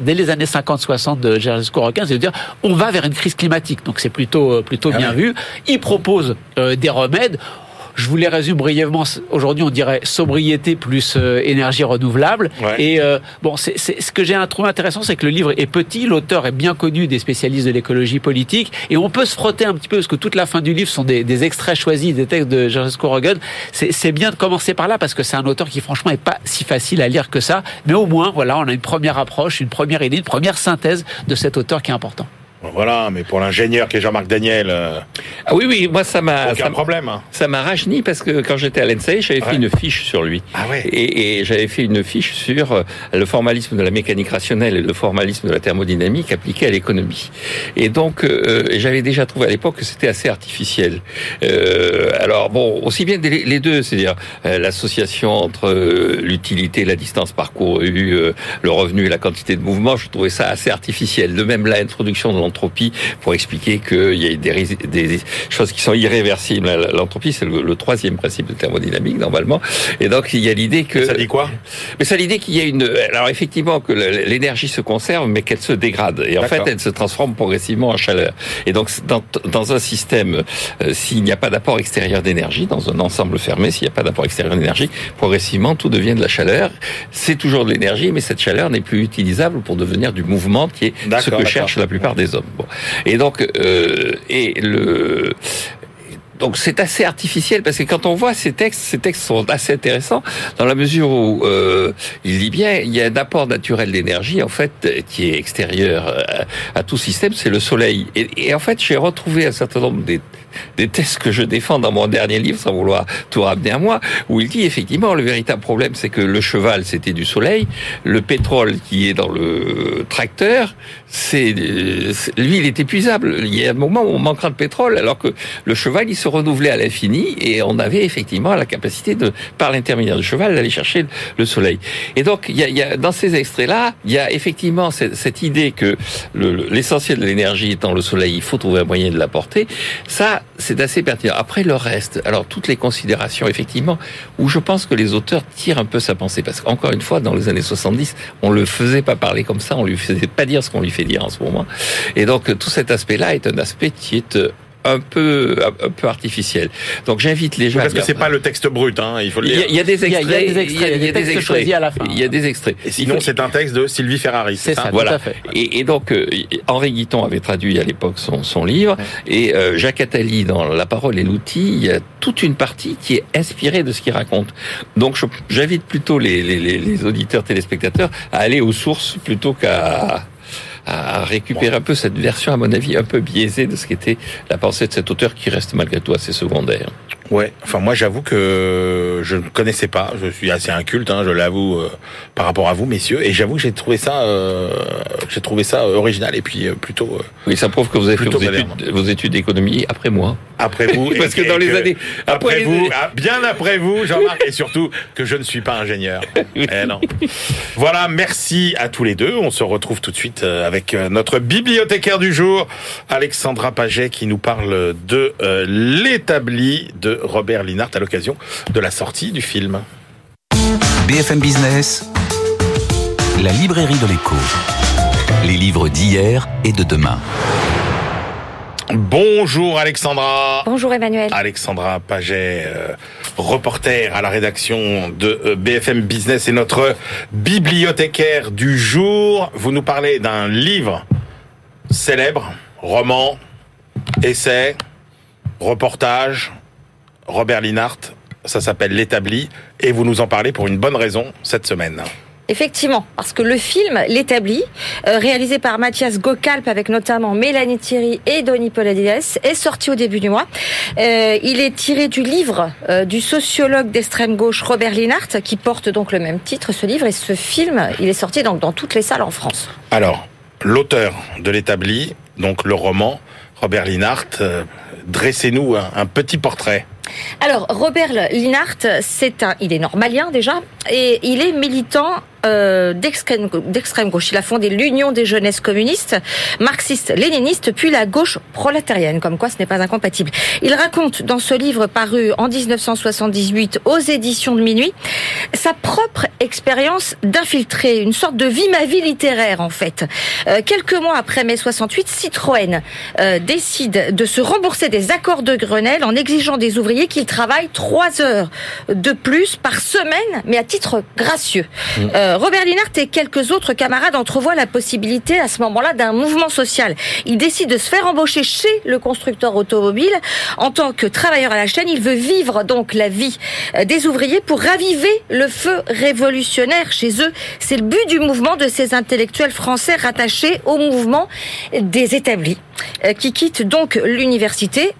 dès les années 50-60 de Gérard Scoroquin, c'est de dire on va vers une crise climatique. Donc c'est plutôt, euh, plutôt ah bien vu. Il propose des remèdes. Je vous les résume brièvement. Aujourd'hui, on dirait sobriété plus euh, énergie renouvelable. Et euh, bon, c'est ce que j'ai trouvé intéressant, c'est que le livre est petit, l'auteur est bien connu des spécialistes de l'écologie politique, et on peut se frotter un petit peu parce que toute la fin du livre sont des, des extraits choisis des textes de Georges Rogan. C'est bien de commencer par là parce que c'est un auteur qui franchement est pas si facile à lire que ça, mais au moins voilà, on a une première approche, une première idée, une première synthèse de cet auteur qui est important. Voilà, mais pour l'ingénieur qui est Jean-Marc Daniel. Euh, ah oui, oui, moi ça m'a. Aucun problème. Hein. Ça m'a rajeuni parce que quand j'étais à l'ENSEI, j'avais fait une fiche sur lui. Ah ouais. Et, et j'avais fait une fiche sur euh, le formalisme de la mécanique rationnelle et le formalisme de la thermodynamique appliqué à l'économie. Et donc, euh, j'avais déjà trouvé à l'époque que c'était assez artificiel. Euh, alors bon, aussi bien les deux, c'est-à-dire l'association entre l'utilité, la distance parcourue, le revenu et la quantité de mouvement, je trouvais ça assez artificiel. De même, l'introduction de l'entropie pour expliquer qu'il y a des, des, choses qui sont irréversibles. L'entropie, c'est le, troisième principe de thermodynamique, normalement. Et donc, il y a l'idée que... Ça dit quoi? Mais ça l'idée qu'il y a une... Alors, effectivement, que l'énergie se conserve, mais qu'elle se dégrade. Et en fait, elle se transforme progressivement en chaleur. Et donc, dans, dans un système, euh, s'il n'y a pas d'apport extérieur d'énergie, dans un ensemble fermé, s'il n'y a pas d'apport extérieur d'énergie, progressivement, tout devient de la chaleur. C'est toujours de l'énergie, mais cette chaleur n'est plus utilisable pour devenir du mouvement, qui est ce que cherchent la plupart des hommes. Bon. Et donc, euh, et le donc c'est assez artificiel parce que quand on voit ces textes, ces textes sont assez intéressants dans la mesure où euh, il dit bien il y a un apport naturel d'énergie en fait qui est extérieur à, à tout système, c'est le soleil. Et, et, en fait j'ai retrouvé un certain nombre des des thèses que je défends dans mon dernier livre, sans vouloir tout ramener à moi, où il dit effectivement le véritable problème, c'est que le cheval, c'était du soleil, le pétrole qui est dans le tracteur, c'est lui, il est épuisable. Il y a un moment où on manquera de pétrole, alors que le cheval, il se renouvelait à l'infini, et on avait effectivement la capacité de, par l'intermédiaire du cheval, d'aller chercher le soleil. Et donc, il y a, il y a dans ces extraits-là, il y a effectivement cette, cette idée que l'essentiel de l'énergie étant le soleil, il faut trouver un moyen de l'apporter. Ça, c'est assez pertinent. Après le reste, alors toutes les considérations, effectivement, où je pense que les auteurs tirent un peu sa pensée, parce qu'encore une fois, dans les années 70, on le faisait pas parler comme ça, on lui faisait pas dire ce qu'on lui fait dire en ce moment. Et donc tout cet aspect-là est un aspect qui est euh, un peu un peu artificiel. Donc j'invite les gens. Parce que c'est pas le texte brut, hein, il faut le dire. Il y, a des extraits. Il y a des extraits. Il y a des extraits à la fin. Il y a des extraits. Et sinon, c'est un texte de Sylvie Ferrari. C'est ça, voilà. Tout à fait. Et, et donc euh, Henri Guiton avait traduit à l'époque son, son livre et euh, Jacques Attali dans La parole et l'outil, il y a toute une partie qui est inspirée de ce qu'il raconte. Donc j'invite plutôt les, les, les auditeurs téléspectateurs à aller aux sources plutôt qu'à à récupérer un peu cette version, à mon avis, un peu biaisée de ce qu'était la pensée de cet auteur qui reste malgré tout assez secondaire. Ouais, enfin moi j'avoue que je ne connaissais pas, je suis assez inculte, hein, je l'avoue euh, par rapport à vous messieurs, et j'avoue que j'ai trouvé ça, euh, j'ai trouvé ça original et puis euh, plutôt. oui, ça prouve que vous avez fait vos études, vos études d'économie après moi. Après vous, [LAUGHS] parce que dans les années après, vous, ah, bien après vous, Jean-Marc, et surtout que je ne suis pas ingénieur. [LAUGHS] eh non. Voilà, merci à tous les deux. On se retrouve tout de suite avec notre bibliothécaire du jour, Alexandra Paget, qui nous parle de l'établi de de Robert Linhart à l'occasion de la sortie du film. BFM Business, la librairie de l'écho. Les livres d'hier et de demain. Bonjour Alexandra. Bonjour Emmanuel. Alexandra Paget, euh, reporter à la rédaction de euh, BFM Business et notre bibliothécaire du jour. Vous nous parlez d'un livre célèbre, roman, essai, reportage, Robert Linhart. Ça s'appelle L'établi et vous nous en parlez pour une bonne raison cette semaine. Effectivement, parce que le film L'établi, euh, réalisé par Mathias Gokalp avec notamment Mélanie Thierry et Donny Poladides, est sorti au début du mois. Euh, il est tiré du livre euh, du sociologue d'extrême gauche Robert Linhart, qui porte donc le même titre, ce livre, et ce film, il est sorti donc dans toutes les salles en France. Alors, l'auteur de L'établi, donc le roman, Robert Linhart, euh, dressez-nous un, un petit portrait. Alors, Robert Linhart, c'est un, il est normalien déjà, et il est militant euh, d'extrême gauche. Il a fondé l'Union des jeunesses communistes, marxiste-léniniste, puis la gauche prolétarienne, comme quoi ce n'est pas incompatible. Il raconte dans ce livre paru en 1978 aux éditions de Minuit sa propre expérience d'infiltré, une sorte de vie ma vie littéraire en fait. Euh, quelques mois après mai 68, Citroën euh, décide de se rembourser des accords de Grenelle en exigeant des ouvriers qu'ils travaillent trois heures de plus par semaine, mais à titre gracieux. Euh, Robert Linhart et quelques autres camarades entrevoient la possibilité à ce moment-là d'un mouvement social. Il décide de se faire embaucher chez le constructeur automobile en tant que travailleur à la chaîne. Il veut vivre donc la vie euh, des ouvriers pour raviver le feu révolutionnaire chez eux. C'est le but du mouvement de ces intellectuels français rattachés au mouvement des établis, euh, qui quittent donc l'université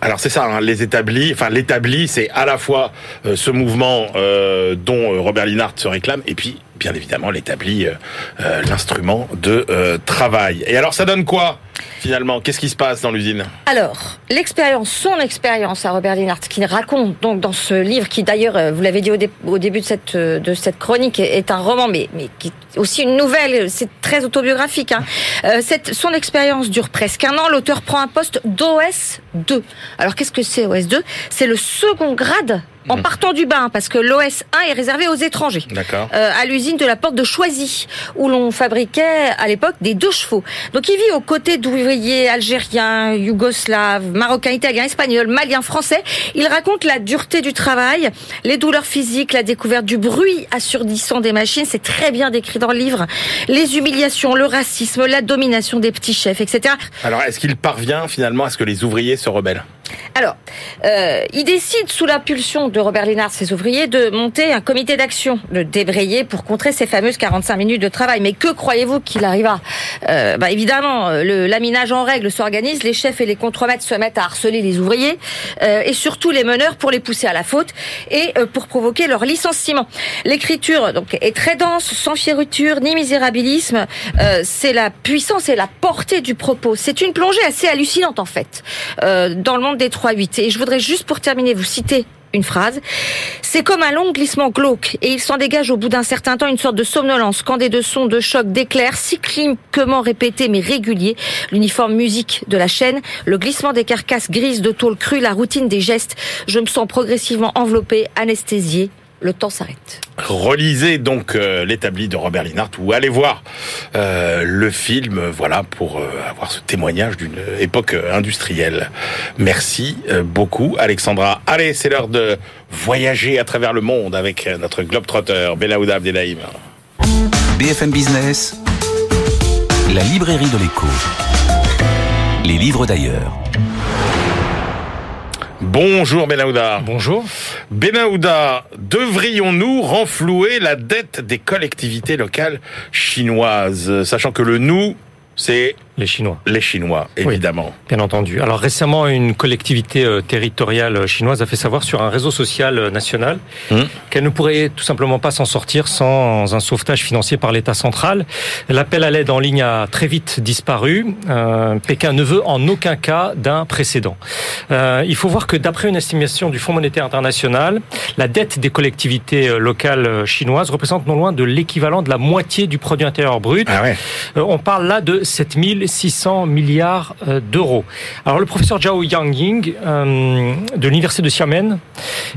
Alors c'est ça, hein, les établis, enfin l'établi, c'est à la fois euh, ce mouvement euh, dont euh, Robert Linhart se réclame, et puis bien évidemment l'établi, euh, euh, l'instrument de euh, travail. Et alors ça donne quoi finalement? Qu'est-ce qui se passe dans l'usine? Alors, l'expérience, son expérience à Robert Linhart, qui raconte donc dans ce livre, qui d'ailleurs, vous l'avez dit au, dé- au début de cette, chronique, est un roman, mais, qui est aussi une nouvelle, c'est très autobiographique. Hein. Son expérience dure presque un an. L'auteur prend un poste d'OS 2. Alors, qu'est-ce que c'est OS 2 C'est le second grade en partant du bas, hein, parce que l'OS 1 est réservé aux étrangers. D'accord. Euh, à l'usine de la porte de Choisy, où l'on fabriquait à l'époque des deux chevaux. Donc il vit aux côtés d'ouvriers algériens, yougoslaves, marocains, italiens, espagnols, maliens, français. Il raconte la dureté du travail, les douleurs physiques, la découverte du bruit assourdissant des machines. C'est très bien décrit dans le livre. Les humiliations, le racisme, la domination des petits chefs, etc. Alors est-ce qu'il parvient finalement à ce que les ouvriers se rebellent? Alors, euh, il décide, sous l'impulsion de Robert Lénard, ses ouvriers, de monter un comité d'action, de débrayer pour contrer ces fameuses 45 minutes de travail. Mais que croyez-vous qu'il arriva euh, bah, Évidemment, euh, le laminage en règle s'organise, les chefs et les contremaîtres se mettent à harceler les ouvriers, euh, et surtout les meneurs pour les pousser à la faute et pour provoquer leur licenciement. L'écriture donc est très dense, sans fioriture ni misérabilisme. C'est la puissance et la portée du propos. C'est une plongée assez hallucinante en fait dans le monde des 3-8. Et je voudrais juste pour terminer vous citer une phrase. C'est comme un long glissement glauque et il s'en dégage au bout d'un certain temps une sorte de somnolence, scandé de sons, de chocs, d'éclairs, cycliquement répétés mais réguliers. L'uniforme musique de la chaîne, le glissement des carcasses grises de tôle crue, la routine des gestes. Je me sens progressivement enveloppé, anesthésié. Le temps s'arrête. Relisez donc euh, l'établi de Robert Linhart ou allez voir euh, le film, euh, voilà, pour euh, avoir ce témoignage d'une époque industrielle. Merci euh, beaucoup, Alexandra. Allez, c'est l'heure de voyager à travers le monde avec notre globetrotter Belaouda Abdelhaim. BFM Business, la librairie de l'écho. Les livres d'ailleurs. Bonjour Benahouda. Bonjour. Benahouda, devrions-nous renflouer la dette des collectivités locales chinoises, sachant que le nous, c'est Les Chinois, les Chinois, évidemment. bien entendu. Alors récemment, une collectivité euh, territoriale chinoise a fait savoir sur un réseau social euh, national Hum. qu'elle ne pourrait tout simplement pas s'en sortir sans un sauvetage financier par l'État central. L'appel à l'aide en ligne a très vite disparu. Euh, Pékin ne veut en aucun cas d'un précédent. Euh, il faut voir que d'après une estimation du Fonds monétaire international, la dette des collectivités locales chinoises représente non loin de l'équivalent de la moitié du produit intérieur brut. Ah ouais. Euh, On parle là de 7000 600 milliards euh, d'euros. Alors le professeur Zhao Yangying euh, de l'université de Xiamen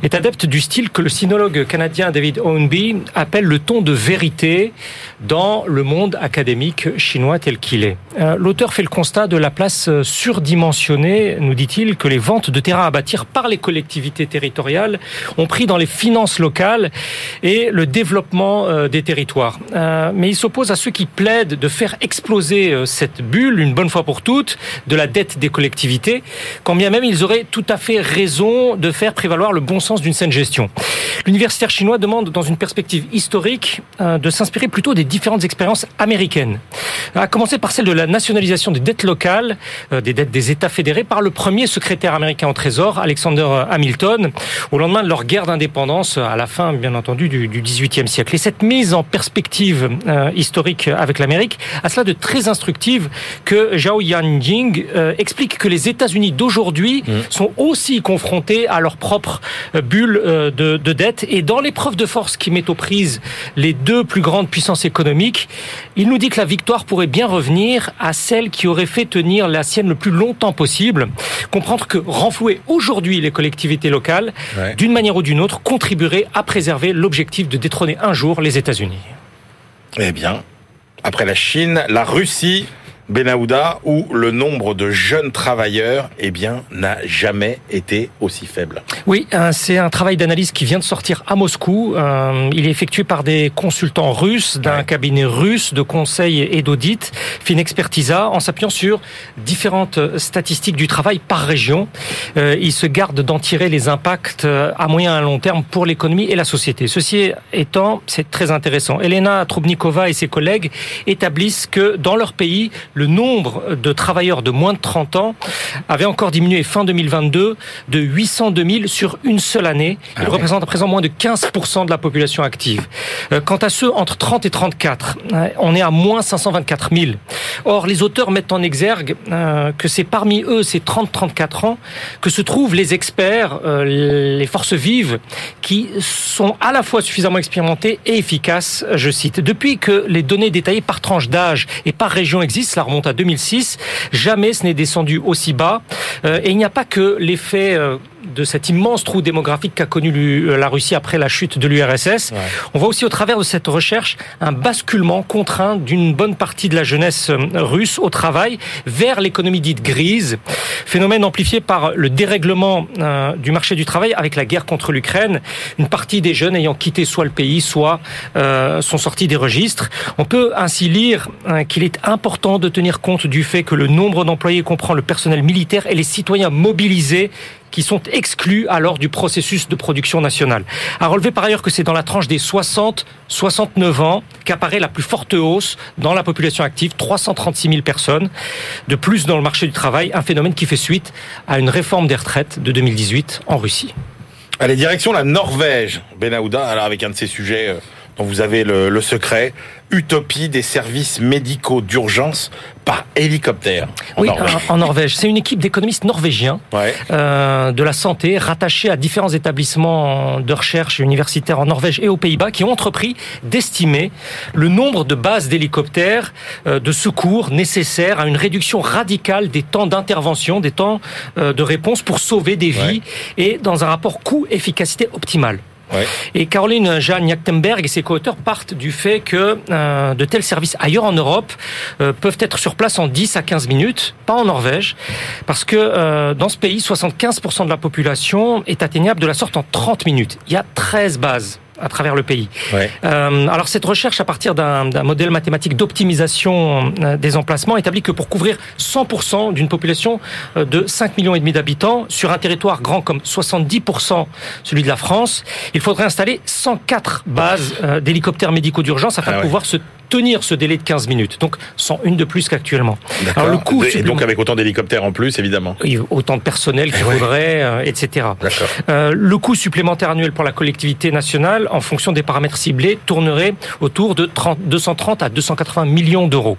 est adepte du style que le sinologue canadien David Owenby appelle le ton de vérité dans le monde académique chinois tel qu'il est. Euh, l'auteur fait le constat de la place surdimensionnée, nous dit-il, que les ventes de terrain à bâtir par les collectivités territoriales ont pris dans les finances locales et le développement des territoires. Mais il s'oppose à ceux qui plaident de faire exploser cette bulle une bonne fois pour toutes de la dette des collectivités, quand bien même ils auraient tout à fait raison de faire prévaloir le bon sens d'une saine gestion. L'universitaire chinois demande, dans une perspective historique, euh, de s'inspirer plutôt des différentes expériences américaines. À commencer par celle de la nationalisation des dettes locales, euh, des dettes des États fédérés, par le premier secrétaire américain au Trésor, Alexander Hamilton, au lendemain de leur guerre d'indépendance, à la fin, bien entendu, du, XVIIIe siècle. Et cette mise en perspective euh, historique avec l'Amérique a cela de très instructive que Zhao Yanjing explique que les États-Unis d'aujourd'hui mmh. sont aussi confrontés à leur propre bulle de, de dette et dans l'épreuve de force qui met aux prises les deux plus grandes puissances économiques, il nous dit que la victoire pourrait bien revenir à celle qui aurait fait tenir la sienne le plus longtemps possible. Comprendre que renflouer aujourd'hui les collectivités locales, d'une manière ou d'une autre, contribuerait à préserver l'objectif de détrôner un jour les États-Unis. Eh bien, après la Chine, la Russie Benahouda, où le nombre de jeunes travailleurs, eh bien, n'a jamais été aussi faible. Oui, euh, c'est un travail d'analyse qui vient de sortir à Moscou. Euh, il est effectué par des consultants russes d'un cabinet russe de conseil et d'audit, Finexpertisa, en s'appuyant sur différentes statistiques du travail par région. Euh, il se garde d'en tirer les impacts à moyen et à long terme pour l'économie et la société. Ceci étant, c'est très intéressant. Elena Trubnikova et ses collègues établissent que dans leur pays, le nombre de travailleurs de moins de 30 ans avait encore diminué fin 2022 de 802 000 sur une seule année. Il ah représente à présent moins de 15% de la population active. Euh, quant à ceux entre 30 et 34, euh, on est à moins 524 000. Or, les auteurs mettent en exergue euh, que c'est parmi eux, ces 30-34 ans, que se trouvent les experts, les forces vives, qui sont à la fois suffisamment expérimentés et efficaces, je cite. Depuis que les données détaillées par tranche d'âge et par région existent, remonte à 2006. Jamais ce n'est descendu aussi bas. Euh, et il n'y a pas que l'effet euh, de cet immense trou démographique qu'a connu euh, la Russie après la chute de l'URSS. On voit aussi au travers de cette recherche un basculement contraint d'une bonne partie de la jeunesse russe au travail vers l'économie dite grise, phénomène amplifié par le dérèglement du marché du travail avec la guerre contre l'Ukraine, une partie des jeunes ayant quitté soit le pays, soit sont sortis des registres. On peut ainsi lire qu'il est important de tenir compte du fait que le nombre d'employés comprend le personnel militaire et les citoyens mobilisés qui sont exclus alors du processus de production nationale. À relever par ailleurs que c'est dans la tranche des 60-69 ans qu'apparaît la plus forte hausse dans la population active, 336 000 personnes de plus dans le marché du travail, un phénomène qui fait suite à une réforme des retraites de 2018 en Russie. Allez, direction la Norvège, Benahouda, alors avec un de ces sujets euh, dont vous avez le, le secret, utopie des services médicaux d'urgence par hélicoptère en oui, Norvège. En, Norvège. C'est une équipe d'économistes norvégiens euh, de la santé rattachés à différents établissements de recherche universitaires en Norvège et aux Pays-Bas qui ont entrepris d'estimer le nombre de bases d'hélicoptères euh, de secours nécessaires à une réduction radicale des temps d'intervention, des temps euh, de réponse pour sauver des vies et dans un rapport coût-efficacité optimal. Et Caroline Jeanne Jachtenberg et ses co-auteurs partent du fait que euh, de tels services ailleurs en Europe euh, peuvent être sur place en 10 à 15 minutes, pas en Norvège, parce que euh, dans ce pays, 75% de la population est atteignable de la sorte en 30 minutes. Il y a 13 bases à travers le pays. Euh, alors cette recherche à partir d'un modèle mathématique d'optimisation euh, des emplacements établit que pour couvrir 100% d'une population euh, de 5 millions et demi d'habitants sur un territoire grand comme 70% celui de la France, il faudrait installer 104 bases d'hélicoptères médicaux d'urgence afin ah de pouvoir se tenir ce délai de 15 minutes. Donc, une de plus qu'actuellement. Alors, le coût Et donc, avec autant d'hélicoptères en plus, évidemment. Autant de personnel qu'il faudrait, euh, etc. Euh, le coût supplémentaire annuel pour la collectivité nationale, en fonction des paramètres ciblés, tournerait autour de 30, 230 à 280 millions d'euros.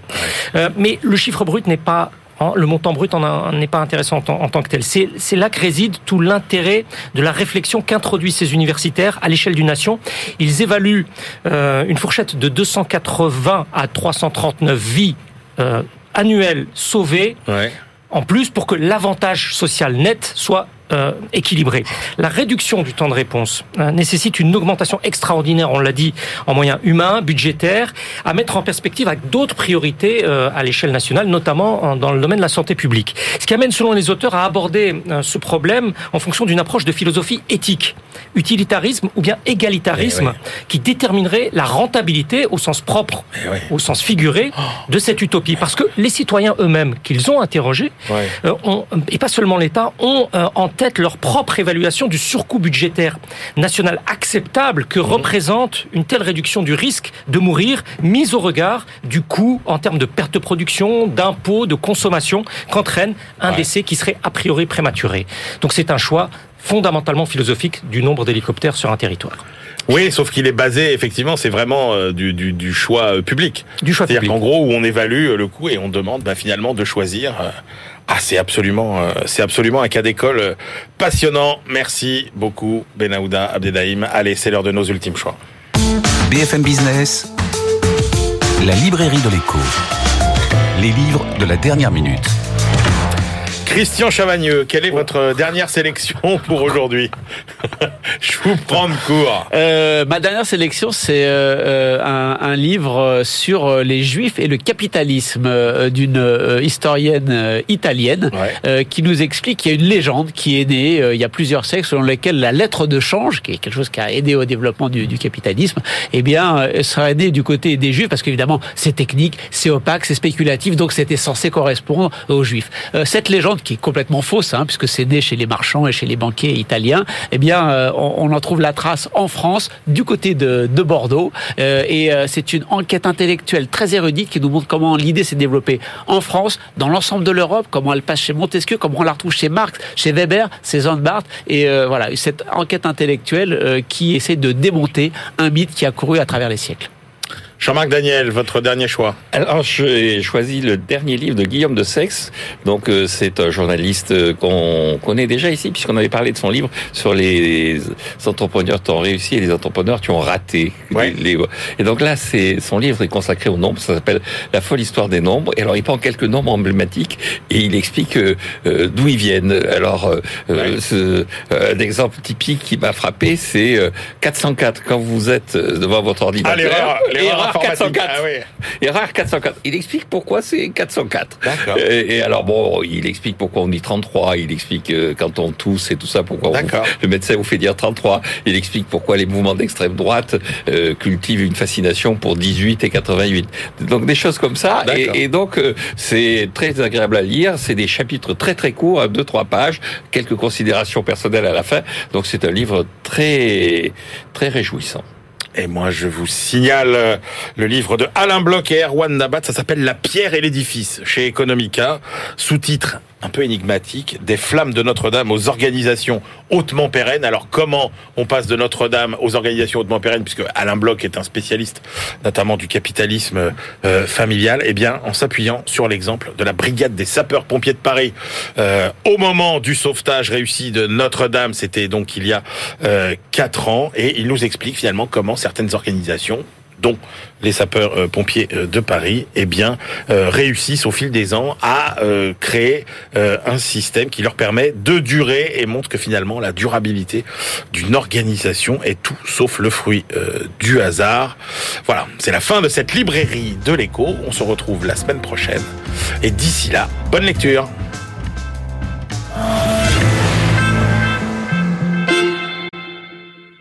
Euh, mais le chiffre brut n'est pas le montant brut n'est pas intéressant en, tant que tel. C'est là que réside tout l'intérêt de la réflexion qu'introduisent ces universitaires à l'échelle d'une nation. Ils évaluent euh, une fourchette de 280 à 339 vies euh, annuel sauvé. Ouais. En plus, pour que l'avantage social net soit euh, équilibré. La réduction du temps de réponse euh, nécessite une augmentation extraordinaire, on l'a dit, en moyens humains, budgétaires, à mettre en perspective avec d'autres priorités euh, à l'échelle nationale, notamment en- dans le domaine de la santé publique. Ce qui amène, selon les auteurs, à aborder euh, ce problème en fonction d'une approche de philosophie éthique, utilitarisme ou bien égalitarisme, Eh qui déterminerait la rentabilité au sens propre, Eh au sens figuré, de cette utopie. Parce que les citoyens eux-mêmes, qu'ils ont interrogés, Ouais. euh, ont, et pas seulement l'État, ont euh, en tête leur propre évaluation du surcoût budgétaire national acceptable que représente une telle réduction du risque de mourir, mise au regard du coût en termes de perte de production, d'impôts, de consommation qu'entraîne un Ouais. décès qui serait a priori prématuré. Donc c'est un choix fondamentalement philosophique du nombre d'hélicoptères sur un territoire. Oui, sauf qu'il est basé, effectivement, c'est vraiment euh, du, du, du choix euh, public. Du choix C'est-à-dire public. qu'en gros, où on évalue euh, le coût et on demande bah, finalement de choisir. Ah, c'est absolument, euh, c'est absolument un cas d'école passionnant. Merci beaucoup, Benahouda Abdedaïm. Allez, c'est l'heure de nos ultimes choix. BFM Business, la librairie de l'écho. Les livres de la dernière minute. Christian Chavagneux, quelle est votre dernière sélection pour aujourd'hui [LAUGHS] Je vous prends de court. Euh, ma dernière sélection, c'est euh, euh, un, un livre sur les Juifs et le capitalisme d'une historienne italienne Ouais. euh, qui nous explique qu'il y a une légende qui est née euh, il y a plusieurs siècles selon laquelle la lettre de change, qui est quelque chose qui a aidé au développement du, du capitalisme, eh bien, serait née du côté des Juifs parce qu'évidemment c'est technique, c'est opaque, c'est spéculatif, donc c'était censé correspondre aux Juifs. Euh, cette légende qui est complètement fausse, hein, puisque c'est né chez les marchands et chez les banquiers italiens, eh bien, euh, on, on en trouve la trace en France, du côté de, de Bordeaux, Euh, et euh, c'est une enquête intellectuelle très érudite qui nous montre comment l'idée s'est développée en France, dans l'ensemble de l'Europe, comment elle passe chez Montesquieu, comment on la retrouve chez Marx, chez Weber, chez Barthes, et euh, voilà, cette enquête intellectuelle euh, qui essaie de démonter un mythe qui a couru à travers les siècles. Jean-Marc Daniel, votre dernier choix. Alors, j'ai choisi le dernier livre de Guillaume de Sex. Donc, euh, c'est un journaliste euh, qu'on connaît déjà ici, puisqu'on avait parlé de son livre sur les entrepreneurs qui ont réussi et les entrepreneurs qui ont raté. Ouais. Les- et donc là, c'est son livre est consacré aux nombres. Ça s'appelle La folle histoire des nombres. Et alors, il prend quelques nombres emblématiques et il explique euh, euh, d'où ils viennent. Alors, euh, euh, ce, un exemple typique qui m'a frappé, c'est euh, 404. Quand vous êtes devant votre ordinateur, Ah, l'erreur erreur informatique. 404. Ah oui. Erreur 404. Il explique pourquoi c'est 404. D'accord. Et, et alors bon, il explique pourquoi on dit 33. Il explique euh, quand on tousse et tout ça, pourquoi on- le médecin vous fait dire 33. Il explique pourquoi les mouvements d'extrême droite euh, cultivent une fascination pour 18 et 88. Donc des choses comme ça. D'accord. Et, et donc euh, c'est très agréable à lire. C'est des chapitres très très courts, à deux trois pages, quelques considérations personnelles à la fin. Donc c'est un livre très très réjouissant. Et moi, je vous signale euh, le livre de Alain Bloch et Erwan Nabat. Ça s'appelle La pierre et l'édifice chez Economica. Sous-titre un peu énigmatique. Des flammes de Notre-Dame aux organisations hautement pérennes. Alors, comment on passe de Notre-Dame aux organisations hautement pérennes, puisque Alain Bloch est un spécialiste, notamment du capitalisme euh, familial? Eh bien, en s'appuyant sur l'exemple de la brigade des sapeurs-pompiers de Paris. Euh, au moment du sauvetage réussi de Notre-Dame, c'était donc il y a euh, quatre ans, et il nous explique finalement comment certaines organisations dont les sapeurs-pompiers euh, de Paris, eh bien, euh, réussissent au fil des ans à euh, créer un système qui leur permet de durer et montre que finalement la durabilité d'une organisation est tout sauf le fruit du hasard. Voilà, c'est la fin de cette librairie de l'écho. On se retrouve la semaine prochaine. Et d'ici là, bonne lecture